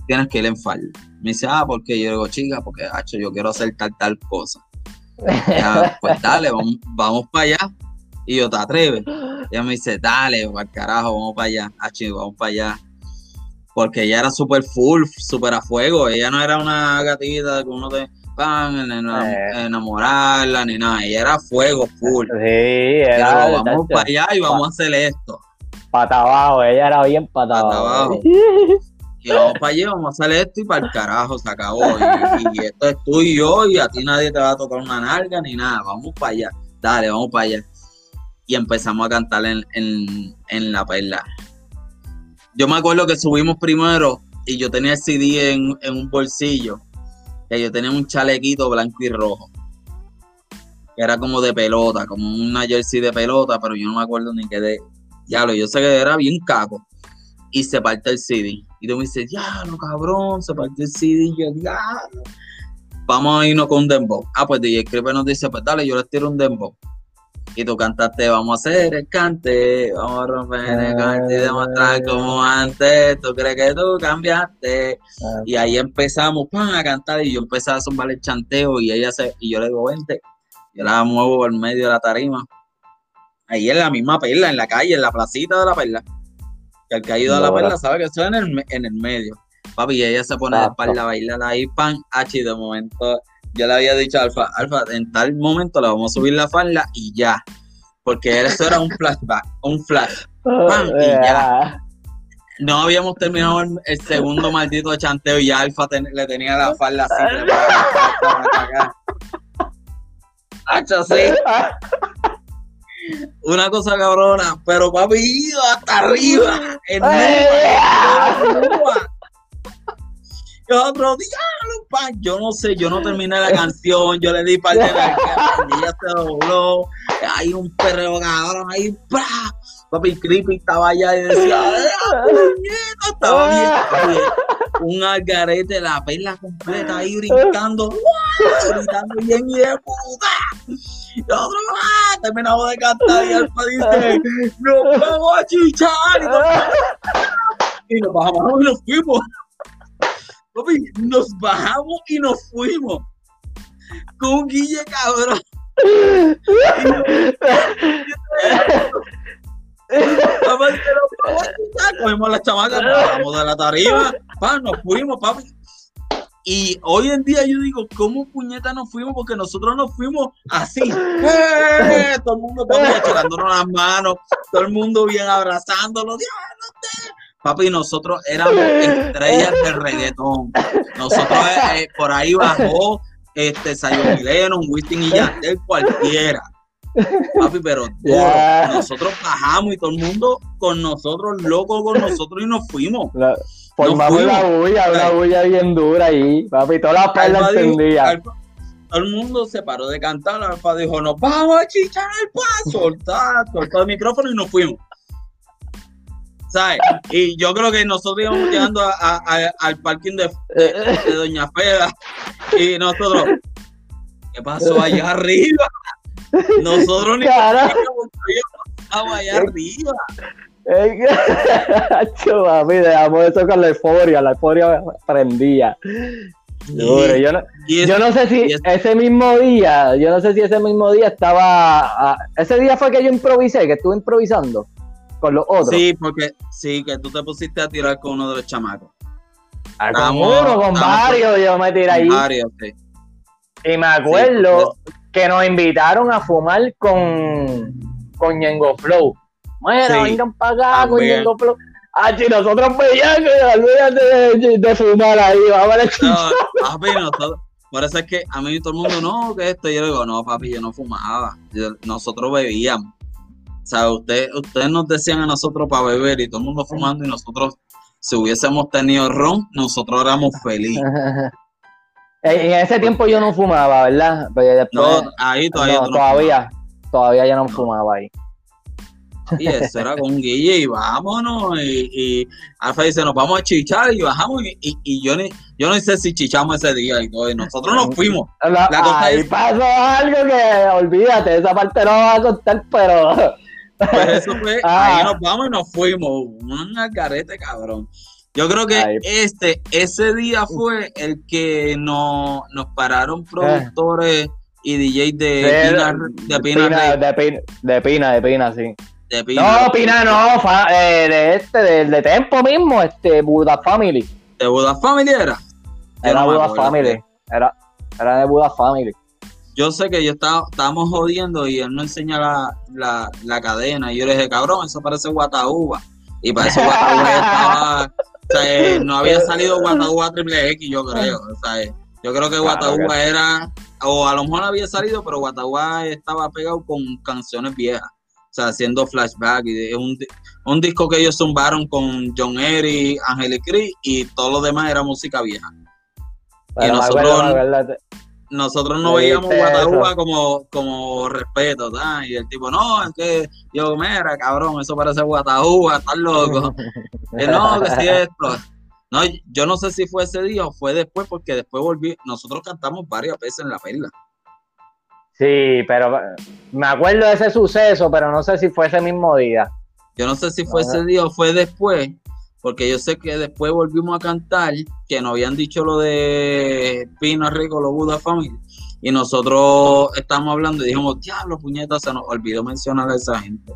[SPEAKER 1] tienes que ir en falda. Me dice, ah, ¿por qué? Yo le digo, chica, porque, hacho, yo quiero hacer tal, tal cosa. pues dale, vamos, vamos para allá. Y yo, ¿te atreves? Ella me dice, dale, al carajo, vamos para allá. Ah, vamos para allá. Porque ella era súper full, súper a fuego. Ella no era una gatita que uno te van a eh. enamorarla ni nada. Ella era fuego full.
[SPEAKER 2] Sí, era.
[SPEAKER 1] vamos para allá y vamos a hacer esto.
[SPEAKER 2] Pata abajo, ella era bien pata, abajo.
[SPEAKER 1] Y vamos para allá, vamos a hacer esto y para el carajo se acabó. Y, y, esto es tú y yo y a ti nadie te va a tocar una nalga ni nada. Vamos para allá. Dale, vamos para allá y empezamos a cantar en, la perla. Yo me acuerdo que subimos primero y yo tenía el CD en, un bolsillo, que yo tenía un chalequito blanco y rojo, que era como de pelota, como una jersey de pelota, pero yo no me acuerdo ni qué de... Ya lo, yo sé que era bien caco. Y se parte el CD. Y tú me dices, ya, no cabrón, se parte el CD. Y yo, ya, vamos a irnos con un dembow. Ah, pues DJ Creeper nos dice, pues dale, yo les tiro un dembow y tú cantaste, vamos a hacer el cante, vamos a romper el cante y demostrar como antes, tú crees que tú cambiaste. Y ahí empezamos pan, a cantar y yo empecé a zumbar el chanteo y ella se, y yo le digo, vente, yo la muevo por medio de la tarima. Ahí en la misma perla, en la calle, en la placita de la perla. Que el que ha ido a la perla sabe que estoy en el, en el medio. Papi, y ella se pone de espalda a bailar ahí, pan, H, de momento yo le había dicho a Alfa, Alfa, en tal momento le vamos a subir la falda y ya. Porque eso era un flashback, un flash. Oh, y ya. No habíamos terminado el, segundo maldito chanteo y Alfa le tenía la falda así. Hacho, sí. Una cosa cabrona, pero papi, hasta arriba. En y otro día, yo no sé, yo no terminé la canción, yo le di parte de la ella se dobló, hay un perreo cabrón ahí, ¡pra! papi Creepy estaba allá y decía, ¡Puñeta! estaba bien, un algarete, la perla completa ahí brincando, gritando bien y de puta. Y otro, ¡ah! terminamos de cantar y Alfa dice, nos vamos a chichar y nos, y nos bajamos y nos fuimos. Papi, nos bajamos y nos fuimos. Con un guille cabrón. Cogimos la chamaca, nos bajamos de la tarima, pa, nos fuimos, papi. y hoy en día yo digo, ¿cómo puñeta nos fuimos? Porque nosotros nos fuimos así. ¡Eh! Todo el mundo tirándonos las manos, todo el mundo bien abrazándonos. Papi, nosotros éramos estrellas de reggaetón. Nosotros eh, eh, por ahí bajó este Sayon Lennon, Winston y Yandel, cualquiera. Papi, pero nosotros bajamos y todo el mundo con nosotros, loco con nosotros y nos fuimos.
[SPEAKER 2] formamos la bulla, una bulla bien dura ahí, papi, toda la perla encendía.
[SPEAKER 1] Todo el mundo se paró de cantar, Alfa dijo, nos vamos a chichar el paso, soltar, soltar el micrófono y nos fuimos. ¿Sabes? Y yo creo que nosotros íbamos llegando al parking de, Doña Feda y nosotros, ¿qué pasó allá arriba? Nosotros ni estamos allá arriba.
[SPEAKER 2] Papi, dejamos eso con la euforia, la euforia prendía. yo, no, yo no sé si ese mismo día, yo no sé si ese mismo día estaba, ah, ese día fue que yo improvisé, que estuve improvisando con los otros.
[SPEAKER 1] Sí, porque sí, que tú te pusiste a tirar con uno de los chamacos.
[SPEAKER 2] Ah, con uno, con varios, yo me tiré ahí. Varios, sí. Y me acuerdo que nos invitaron a fumar con, con Flow. Bueno, vengan para acá con Yengo Flow. Ah, si nosotros veíamos olvídate de, de, fumar ahí, vamos a ver.
[SPEAKER 1] No, papi, nosotros, por eso es que a mí todo el mundo, no, que esto, yo digo, no, papi, yo no fumaba. nosotros bebíamos. O sea, ustedes usted nos decían a nosotros para beber y todo el mundo fumando y nosotros, si hubiésemos tenido ron, nosotros éramos felices.
[SPEAKER 2] En ese tiempo yo no fumaba, ¿verdad?
[SPEAKER 1] Pero no, ahí todavía.
[SPEAKER 2] No, todavía, todavía ya no, fumaba ahí.
[SPEAKER 1] Y eso era con Guille y vámonos. Y, y Alfa dice, nos vamos a chichar y bajamos. Y, y, yo, ni, yo no sé si chichamos ese día y todo. Y nosotros nos fuimos.
[SPEAKER 2] La, cosa ahí pasó algo que, olvídate, esa parte no va a contar, pero...
[SPEAKER 1] Pues eso fue, ahí ah. nos vamos y nos fuimos. Un carete, cabrón. Yo creo que este, ese día fue el que nos, nos pararon eh. productores y DJs de, Pina,
[SPEAKER 2] de, Pina, de, Pina, de Pina, de Pina, sí. De Pina, no, Pina no, eh, de este, de, de, Tempo mismo, este, Buda Family.
[SPEAKER 1] ¿De Buda Family era?
[SPEAKER 2] Era Buda Family, era, era de Buda Family.
[SPEAKER 1] Yo sé que yo estaba, estábamos jodiendo y él no enseña la, la, la cadena y yo le dije, cabrón, eso parece Guataúba. Y para eso Guataúba estaba o sea, eh, no había salido Guataúba Triple X, yo creo. O sea, eh, yo creo que Guataúba era, o a lo mejor había salido, pero Guataúba estaba pegado con canciones viejas. O sea, haciendo flashback. Y es un, un disco que ellos zumbaron con John Eric, Angelic Chris y todo lo demás era música vieja. y nosotros, nosotros no veíamos Guataúba como, como respeto, ¿sabes? Y el tipo, no, es que yo, mira, cabrón, eso parece Guataúba, estás loco. que no, que si esto. No, yo no sé si fue ese día o fue después, porque después volví, nosotros cantamos varias veces en La Perla.
[SPEAKER 2] Sí, pero me acuerdo de ese suceso, pero no sé si fue ese mismo día.
[SPEAKER 1] Yo no sé si fue ese día o fue después, porque yo sé que después volvimos a cantar, que nos habían dicho lo de Pino Rico, lo Buda Family, y nosotros estamos hablando y dijimos, diablo, puñeta, se nos olvidó mencionar a esa gente.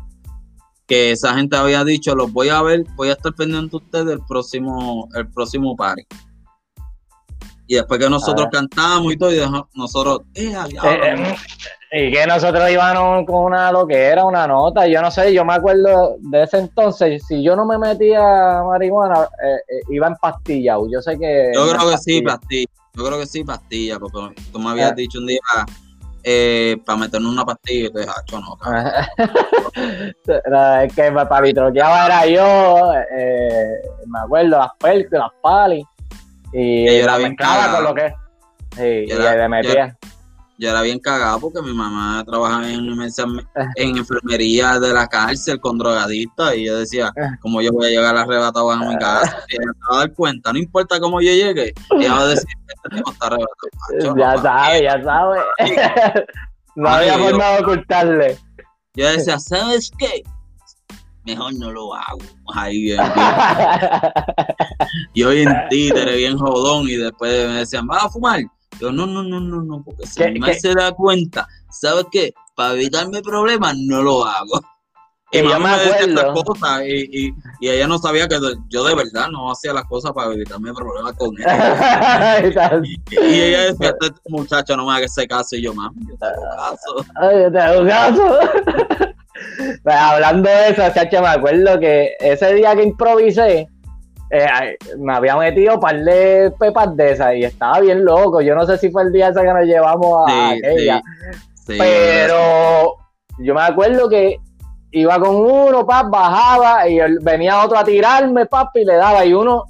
[SPEAKER 1] Que esa gente había dicho, los voy a ver, voy a estar pendiente de ustedes el próximo, el próximo party. Y después que nosotros cantamos y todo, y nosotros, eh, eh,
[SPEAKER 2] y que nosotros íbamos con una lo que era una nota, yo no sé, yo me acuerdo de ese entonces, si yo no me metía marihuana, eh, eh, iba en pastilla, yo sé que...
[SPEAKER 1] Yo creo que sí, pastilla, yo creo que sí, pastilla, porque tú me habías eh. dicho un día eh, para meterme una pastilla y te dije, ah, no,
[SPEAKER 2] es que para vitroqueaba era yo, me acuerdo, las pelcas, las palis, y, y la mezclaba con lo que... Sí, y, le metía
[SPEAKER 1] yo era bien cagado porque mi mamá trabaja en, en enfermería de la cárcel con drogadictos y yo decía, ¿cómo yo voy a llegar arrebatado a mi casa? Y ella se va a dar cuenta, no importa cómo yo llegue, ella va a decir, este está arrebatado.
[SPEAKER 2] ya sabe, ya sabe. no había forma de ocultarle.
[SPEAKER 1] Yo decía, ¿sabes qué? Mejor no lo hago. Ahí bien, Yo bien títere, bien jodón, y después me decían, ¿vas a fumar? Yo, no, no, no, no, no, porque si mi se da cuenta, ¿sabes qué? Para evitarme problemas, no lo hago. Y, yo me acuerdo. Cosas, y, y, y, ella no sabía que yo de verdad no hacía las cosas para evitarme problemas con ella. y, ella decía, este muchacho no me haga ese caso. Y yo, mami, yo te hago caso.
[SPEAKER 2] Ay, yo te hago caso. pues, hablando de eso, chacho, me acuerdo que ese día que improvisé, eh, me había metido un par de pepas de esas y estaba bien loco. Yo no sé si fue el día ese que nos llevamos a aquella. pero yo me acuerdo que iba con uno, pap, bajaba y venía otro a tirarme, papi, y le daba. Y uno,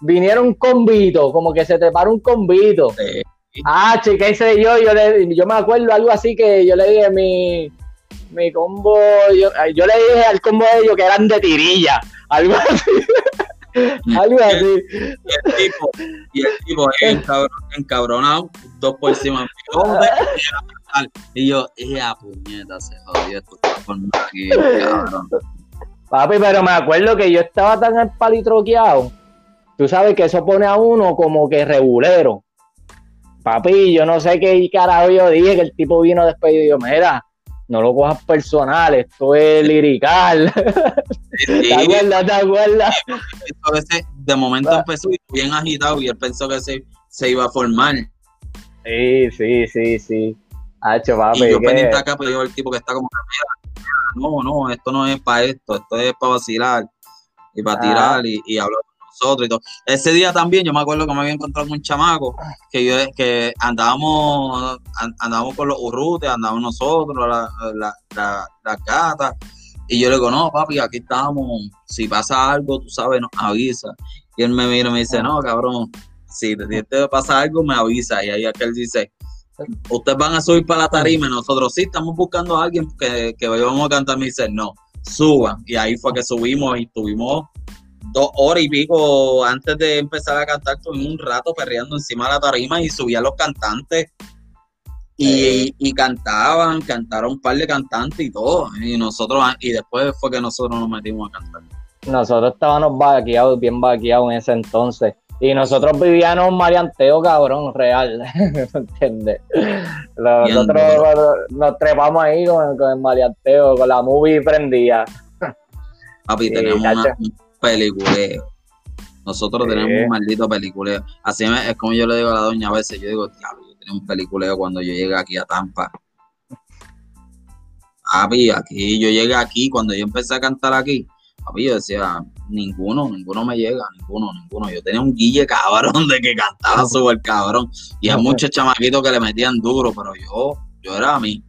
[SPEAKER 2] vinieron un convito, como que se te para un convito. Ah, chica, ese yo, yo, le, yo me acuerdo algo así que yo le dije mi, mi combo, yo, yo le dije al combo de ellos que eran de tirilla, algo así. algo así.
[SPEAKER 1] Y el, tipo, y el tipo encabronado, dos por encima. Y yo, ¡ea puñeta! Se jodió esto aquí, cabrón.
[SPEAKER 2] Papi, pero me acuerdo que yo estaba tan empalitroqueado. Tú sabes que eso pone a uno como que regulero. Papi, yo no sé qué carajo yo dije, que el tipo vino después y yo, mira, no lo cojas personal, esto es lirical.
[SPEAKER 1] De momento ah. empezó bien agitado y él pensó que se, se iba a formar.
[SPEAKER 2] Sí, sí, sí, sí.
[SPEAKER 1] Hacho, papi, y yo pendiente acá, pero yo el tipo que está como, no, no, esto no es para esto, esto es para vacilar y para tirar y, y hablar con nosotros y todo. Ese día también yo me acuerdo que me había encontrado con un chamaco que yo que andábamos, andábamos con los urrutes, andábamos nosotros, las la, la, la gatas. Y yo le digo, no, papi, aquí estamos. Si pasa algo, tú sabes, nos avisa. Y él me mira y me dice, no, cabrón, si te, pasa algo, me avisa. Y ahí aquel dice, ustedes van a subir para la tarima, nosotros sí estamos buscando a alguien que, que vayamos a cantar, me dice, no, suban. Y ahí fue que subimos y tuvimos dos horas y pico antes de empezar a cantar, tuvimos un rato perreando encima de la tarima y subían los cantantes y, y, cantaban, cantaron un par de cantantes y todo. Y nosotros, y después fue que nosotros nos metimos a cantar.
[SPEAKER 2] Nosotros estábamos vaqueados, bien vaqueados en ese entonces. Y nosotros vivíamos un marianteo, cabrón, real. ¿Entiendes? Nosotros nos trepamos ahí con, el marianteo, con la movie prendida.
[SPEAKER 1] Papi, tenemos un peliculeo. Nosotros tenemos un maldito peliculeo. Así es como yo le digo a la doña a veces, yo digo, diablo, tenía un peliculeo cuando yo llegué aquí a Tampa. Papi, aquí, yo llegué aquí, cuando yo empecé a cantar aquí, papi, yo decía, ninguno, ninguno me llega, ninguno, ninguno. Yo tenía un guille cabrón de que cantaba súper cabrón. Y hay muchos chamaquitos que le metían duro, pero yo, yo era a mí.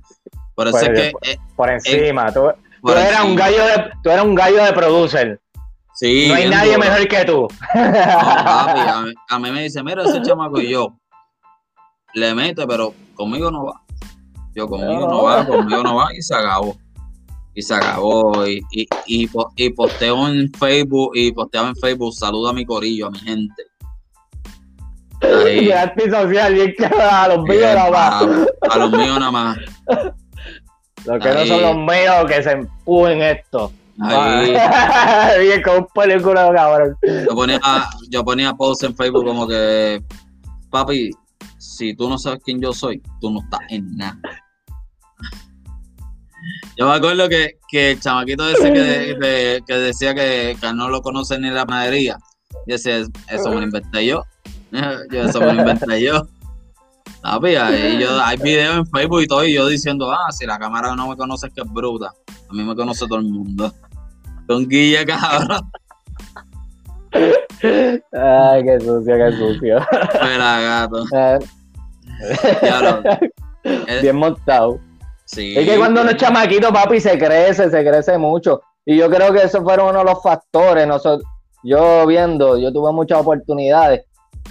[SPEAKER 1] Por eso es pues, que.
[SPEAKER 2] Eh, por encima, tú, eras un gallo de, tú eras un gallo de producer. Sí, no hay nadie mejor que tú.
[SPEAKER 1] a, mí, me dice, mira ese chamaco y yo. Le mete, pero conmigo no va. Yo conmigo no va, conmigo no va y se acabó y se acabó. Y, y, y, y, posteo en Facebook y posteaba en Facebook, saluda a mi corillo, a mi gente.
[SPEAKER 2] Ahí. social, bien a los míos nada más.
[SPEAKER 1] A, los míos nada más.
[SPEAKER 2] Los que no son los míos, que se empujen esto. Ahí. bien, con un película, cabrón.
[SPEAKER 1] Yo ponía, yo ponía post en Facebook como que, papi, si tú no sabes quién yo soy, tú no estás en nada. Yo me acuerdo que, que el chamaquito ese que, que decía que, que, no lo conoce ni la panadería. Y decía, eso me lo inventé yo. yo eso me lo inventé yo. Y yo, hay videos en Facebook y todo, y yo diciendo, ah, si la cámara no me conoce es que es bruta. A mí me conoce todo el mundo. Con Guille, cabrón.
[SPEAKER 2] Ay, qué sucio, qué sucio.
[SPEAKER 1] Espera, gato.
[SPEAKER 2] Bien montado. Es que cuando uno es chamaquito, papi, se crece, se crece mucho. Y yo creo que esos fueron uno de los factores. Nosotros, yo viendo, yo tuve muchas oportunidades.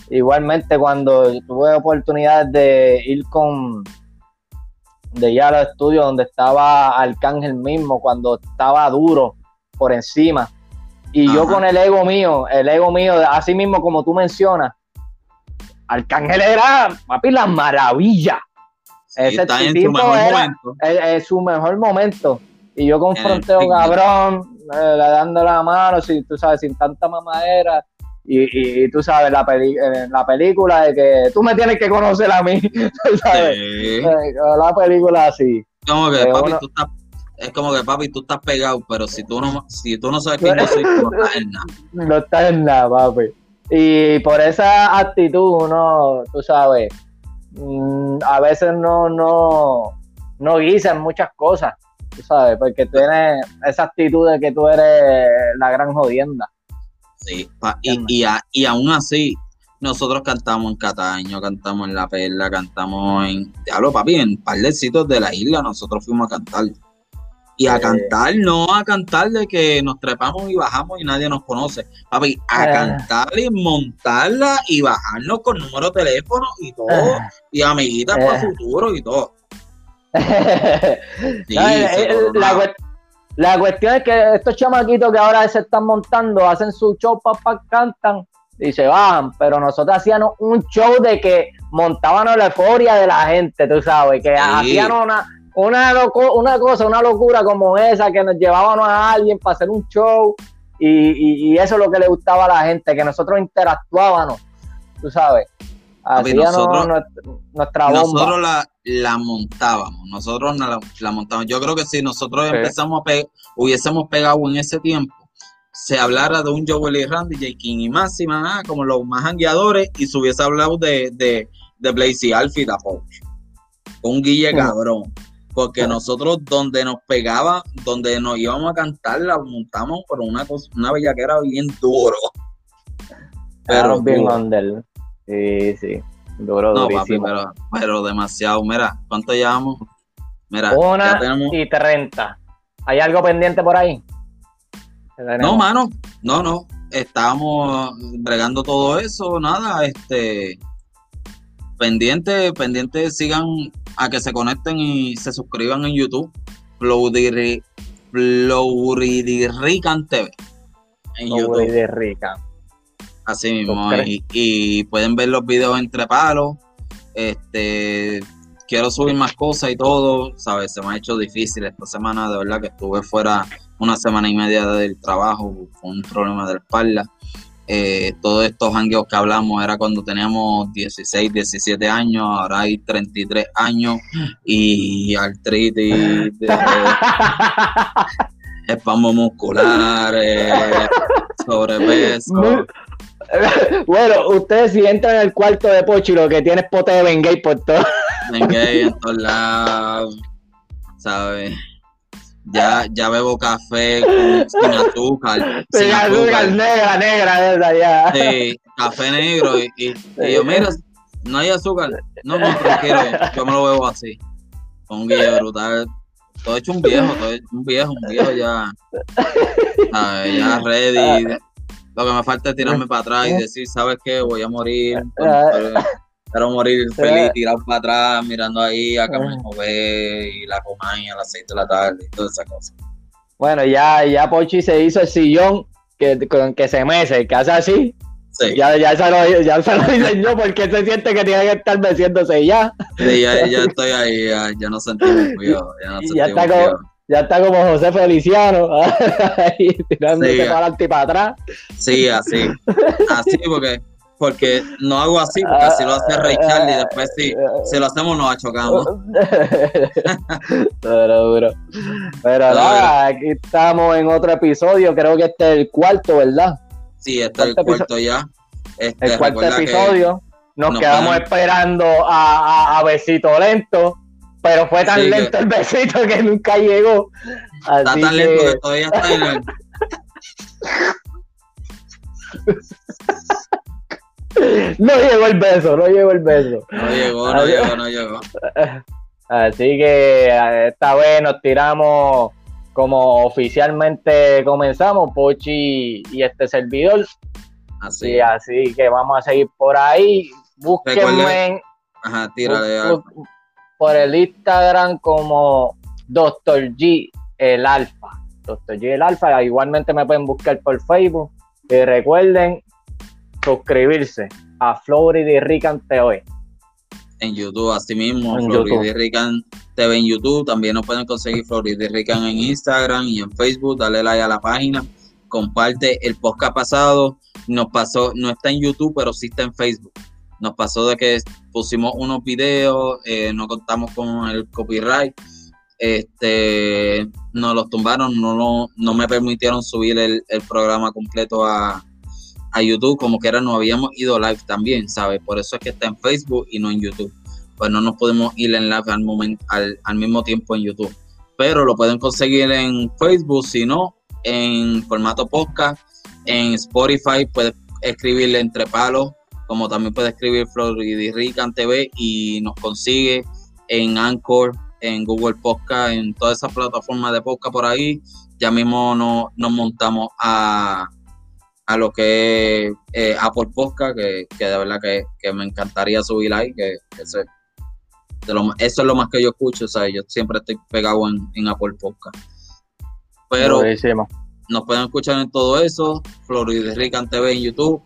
[SPEAKER 2] Igualmente, cuando tuve oportunidades de ir con, de ir a los estudios donde estaba Arcángel mismo, cuando estaba duro por encima. Y yo con el ego mío, el ego mío, así mismo como tú mencionas, Arcángel era, papi, la maravilla. Ese está en su mejor momento. Es, su mejor momento. Y yo confronté a un cabrón, eh, le dando la mano, si, tú sabes, sin tanta mamadera. Y, y, tú sabes, la, la película de que tú me tienes que conocer a mí. ¿sabes? Eh, la película así.
[SPEAKER 1] Como que, papi, tú estás es como que papi, tú estás pegado, pero si tú no, si tú no sabes quién yo soy, tú no estás en nada.
[SPEAKER 2] No estás en nada, papi. Y por esa actitud, uno, tú sabes, mm, a veces no, no, no guisan muchas cosas, tú sabes, porque tienes esa actitud de que tú eres la gran jodienda.
[SPEAKER 1] Sí, y, y, aún así, nosotros cantamos en Cataño, cantamos en La Perla, cantamos en, diablo papi, en un par de sitios de la isla, nosotros fuimos a cantar. Y a cantar, no a cantar de que nos trepamos y bajamos y nadie nos conoce. Papi, a eh. cantar y montarla y bajarnos con número de teléfono y todo. Eh. Y amiguitas para eh. futuro y todo.
[SPEAKER 2] la, cuestión es que estos chamaquitos que ahora se están montando hacen su show, papá, cantan y se bajan, pero nosotros hacíamos un show de que montábamos la euforia de la gente, tú sabes, que hacíamos una una, una cosa, una locura como esa, que nos llevábamos a alguien para hacer un show y, eso es lo que le gustaba a la gente, que nosotros interactuábamos, tú sabes.
[SPEAKER 1] nosotros, nuestra, bomba. Nosotros la, la, montábamos, nosotros la, la, montábamos. Yo creo que si nosotros empezamos a hubiésemos pegado en ese tiempo, se hablara de un Joel y Randy, J. King y Máxima, ah, como los más hangueadores, y se hubiese hablado de, de, de Blaze y Alfie, Un Guille cabrón porque nosotros donde nos pegaba, donde nos íbamos a cantar, la montamos por una cosa, una bellaquera bien duro.
[SPEAKER 2] Pero bien under. Sí, sí. Duro, no, papi,
[SPEAKER 1] pero, demasiado. Mira, ¿cuánto llevamos?
[SPEAKER 2] Mira, una y treinta. ¿Hay algo pendiente por ahí?
[SPEAKER 1] No, mano, no, no. Estábamos bregando todo eso, nada, este pendiente, pendiente, sigan a que se conecten y se suscriban en YouTube. Floridirrican TV. En YouTube. Así mismo. Y, pueden ver los videos entre palos. Este quiero subir más cosas y todo, ¿sabes? Se me ha hecho difícil esta semana, de verdad que estuve fuera una semana y media del trabajo con un problema de la espalda. Eh, todos estos hangueos que hablamos era cuando teníamos 16, 17 años, ahora hay 33 años y artritis, espasmo muscular, eh, sobrepeso.
[SPEAKER 2] Bueno, ustedes si entran en el cuarto de Pochi, lo que tiene es pote de Bengay por todo.
[SPEAKER 1] Bengay en todos lados, ¿sabes? Ya, ya bebo café sin azúcar.
[SPEAKER 2] Sin, azúcar, negra, negra, esa ya.
[SPEAKER 1] Sí, café negro. Y, y, yo, mira, no hay azúcar. No, no, tranquilo, yo me lo bebo así. Con un guía brutal. Todo hecho un viejo, todo hecho un viejo, un viejo ya. Ya ready. Lo que me falta es tirarme para atrás y decir, ¿sabes qué? Voy a morir. Quiero morir feliz, tirado para atrás, mirando ahí a Camino ve y la comaña a las 6 de la tarde y toda esa cosa.
[SPEAKER 2] Bueno, ya, ya Pochi se hizo el sillón que, con que se mece, que hace así. Sí. Ya, ya, se lo, ya se lo diseñó porque se siente que tiene que estar meciéndose ya.
[SPEAKER 1] Sí, ya, ya estoy ahí, ya, ya no sentimos cuidado. Ya, no ya,
[SPEAKER 2] está como, ya está como José Feliciano, ahí tirándose sí, para adelante y para atrás.
[SPEAKER 1] Sí, así. Así porque porque no hago así, porque así lo hace Ray Charlie después si, si lo hacemos nos achocamos.
[SPEAKER 2] Pero duro. Pero nada, aquí estamos en otro episodio, creo que este es el cuarto, ¿verdad?
[SPEAKER 1] Sí, este es el cuarto ya.
[SPEAKER 2] Este, el cuarto episodio. Nos, quedamos esperando a, a, Besito Lento, pero fue tan lento el besito que nunca llegó.
[SPEAKER 1] está tan lento que todavía está en el...
[SPEAKER 2] no llegó el beso, no llegó el beso.
[SPEAKER 1] No llegó, no llegó, no llegó.
[SPEAKER 2] Así que eh, esta vez nos tiramos como oficialmente comenzamos, Pochi y este servidor. Así, así que vamos a seguir por ahí. Búsquenme
[SPEAKER 1] Ajá, tírale,
[SPEAKER 2] por el Instagram como Dr. G el Alfa. Dr. G el Alfa. Igualmente me pueden buscar por Facebook. Y recuerden suscribirse a Florida Rican TV.
[SPEAKER 1] En YouTube, así mismo, Florida Rican TV en YouTube. También nos pueden conseguir Florida Rican en Instagram y en Facebook. Dale like a la página. Comparte el podcast pasado. Nos pasó, no está en YouTube, pero sí está en Facebook. Nos pasó de que pusimos unos videos, eh, no contamos con el copyright. este, nos los tumbaron, no, no, me permitieron subir el, programa completo a, YouTube, como que era, no habíamos ido live también, ¿sabes? Por eso es que está en Facebook y no en YouTube. Pues no nos podemos ir en live al, al, mismo tiempo en YouTube. Pero lo pueden conseguir en Facebook, si no, en formato podcast, en Spotify, puedes escribirle entre palos, como también puedes escribir Floridican TV y nos consigue en Anchor, en Google Podcast, en todas esas plataformas de podcast por ahí. Ya mismo nos montamos a, a lo que es eh, Apple Podcast, que, de verdad que, me encantaría subir ahí, que, eso es lo más que yo escucho, o sea, yo siempre estoy pegado en, Apple Podcast. Pero nos pueden escuchar en todo eso, Florida Rican TV en YouTube,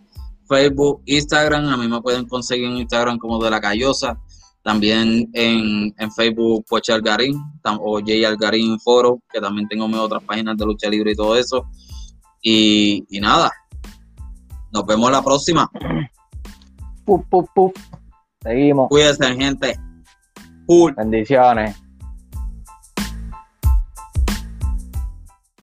[SPEAKER 1] Facebook, Instagram, a mí me pueden conseguir en Instagram como de la Callosa, también en, Facebook Poche Algarín o Jay Algarín Foro, que también tengo mis otras páginas de lucha libre y todo eso. Y, nada, nos vemos la próxima.
[SPEAKER 2] Seguimos.
[SPEAKER 1] Cuídense, gente.
[SPEAKER 2] Bendiciones.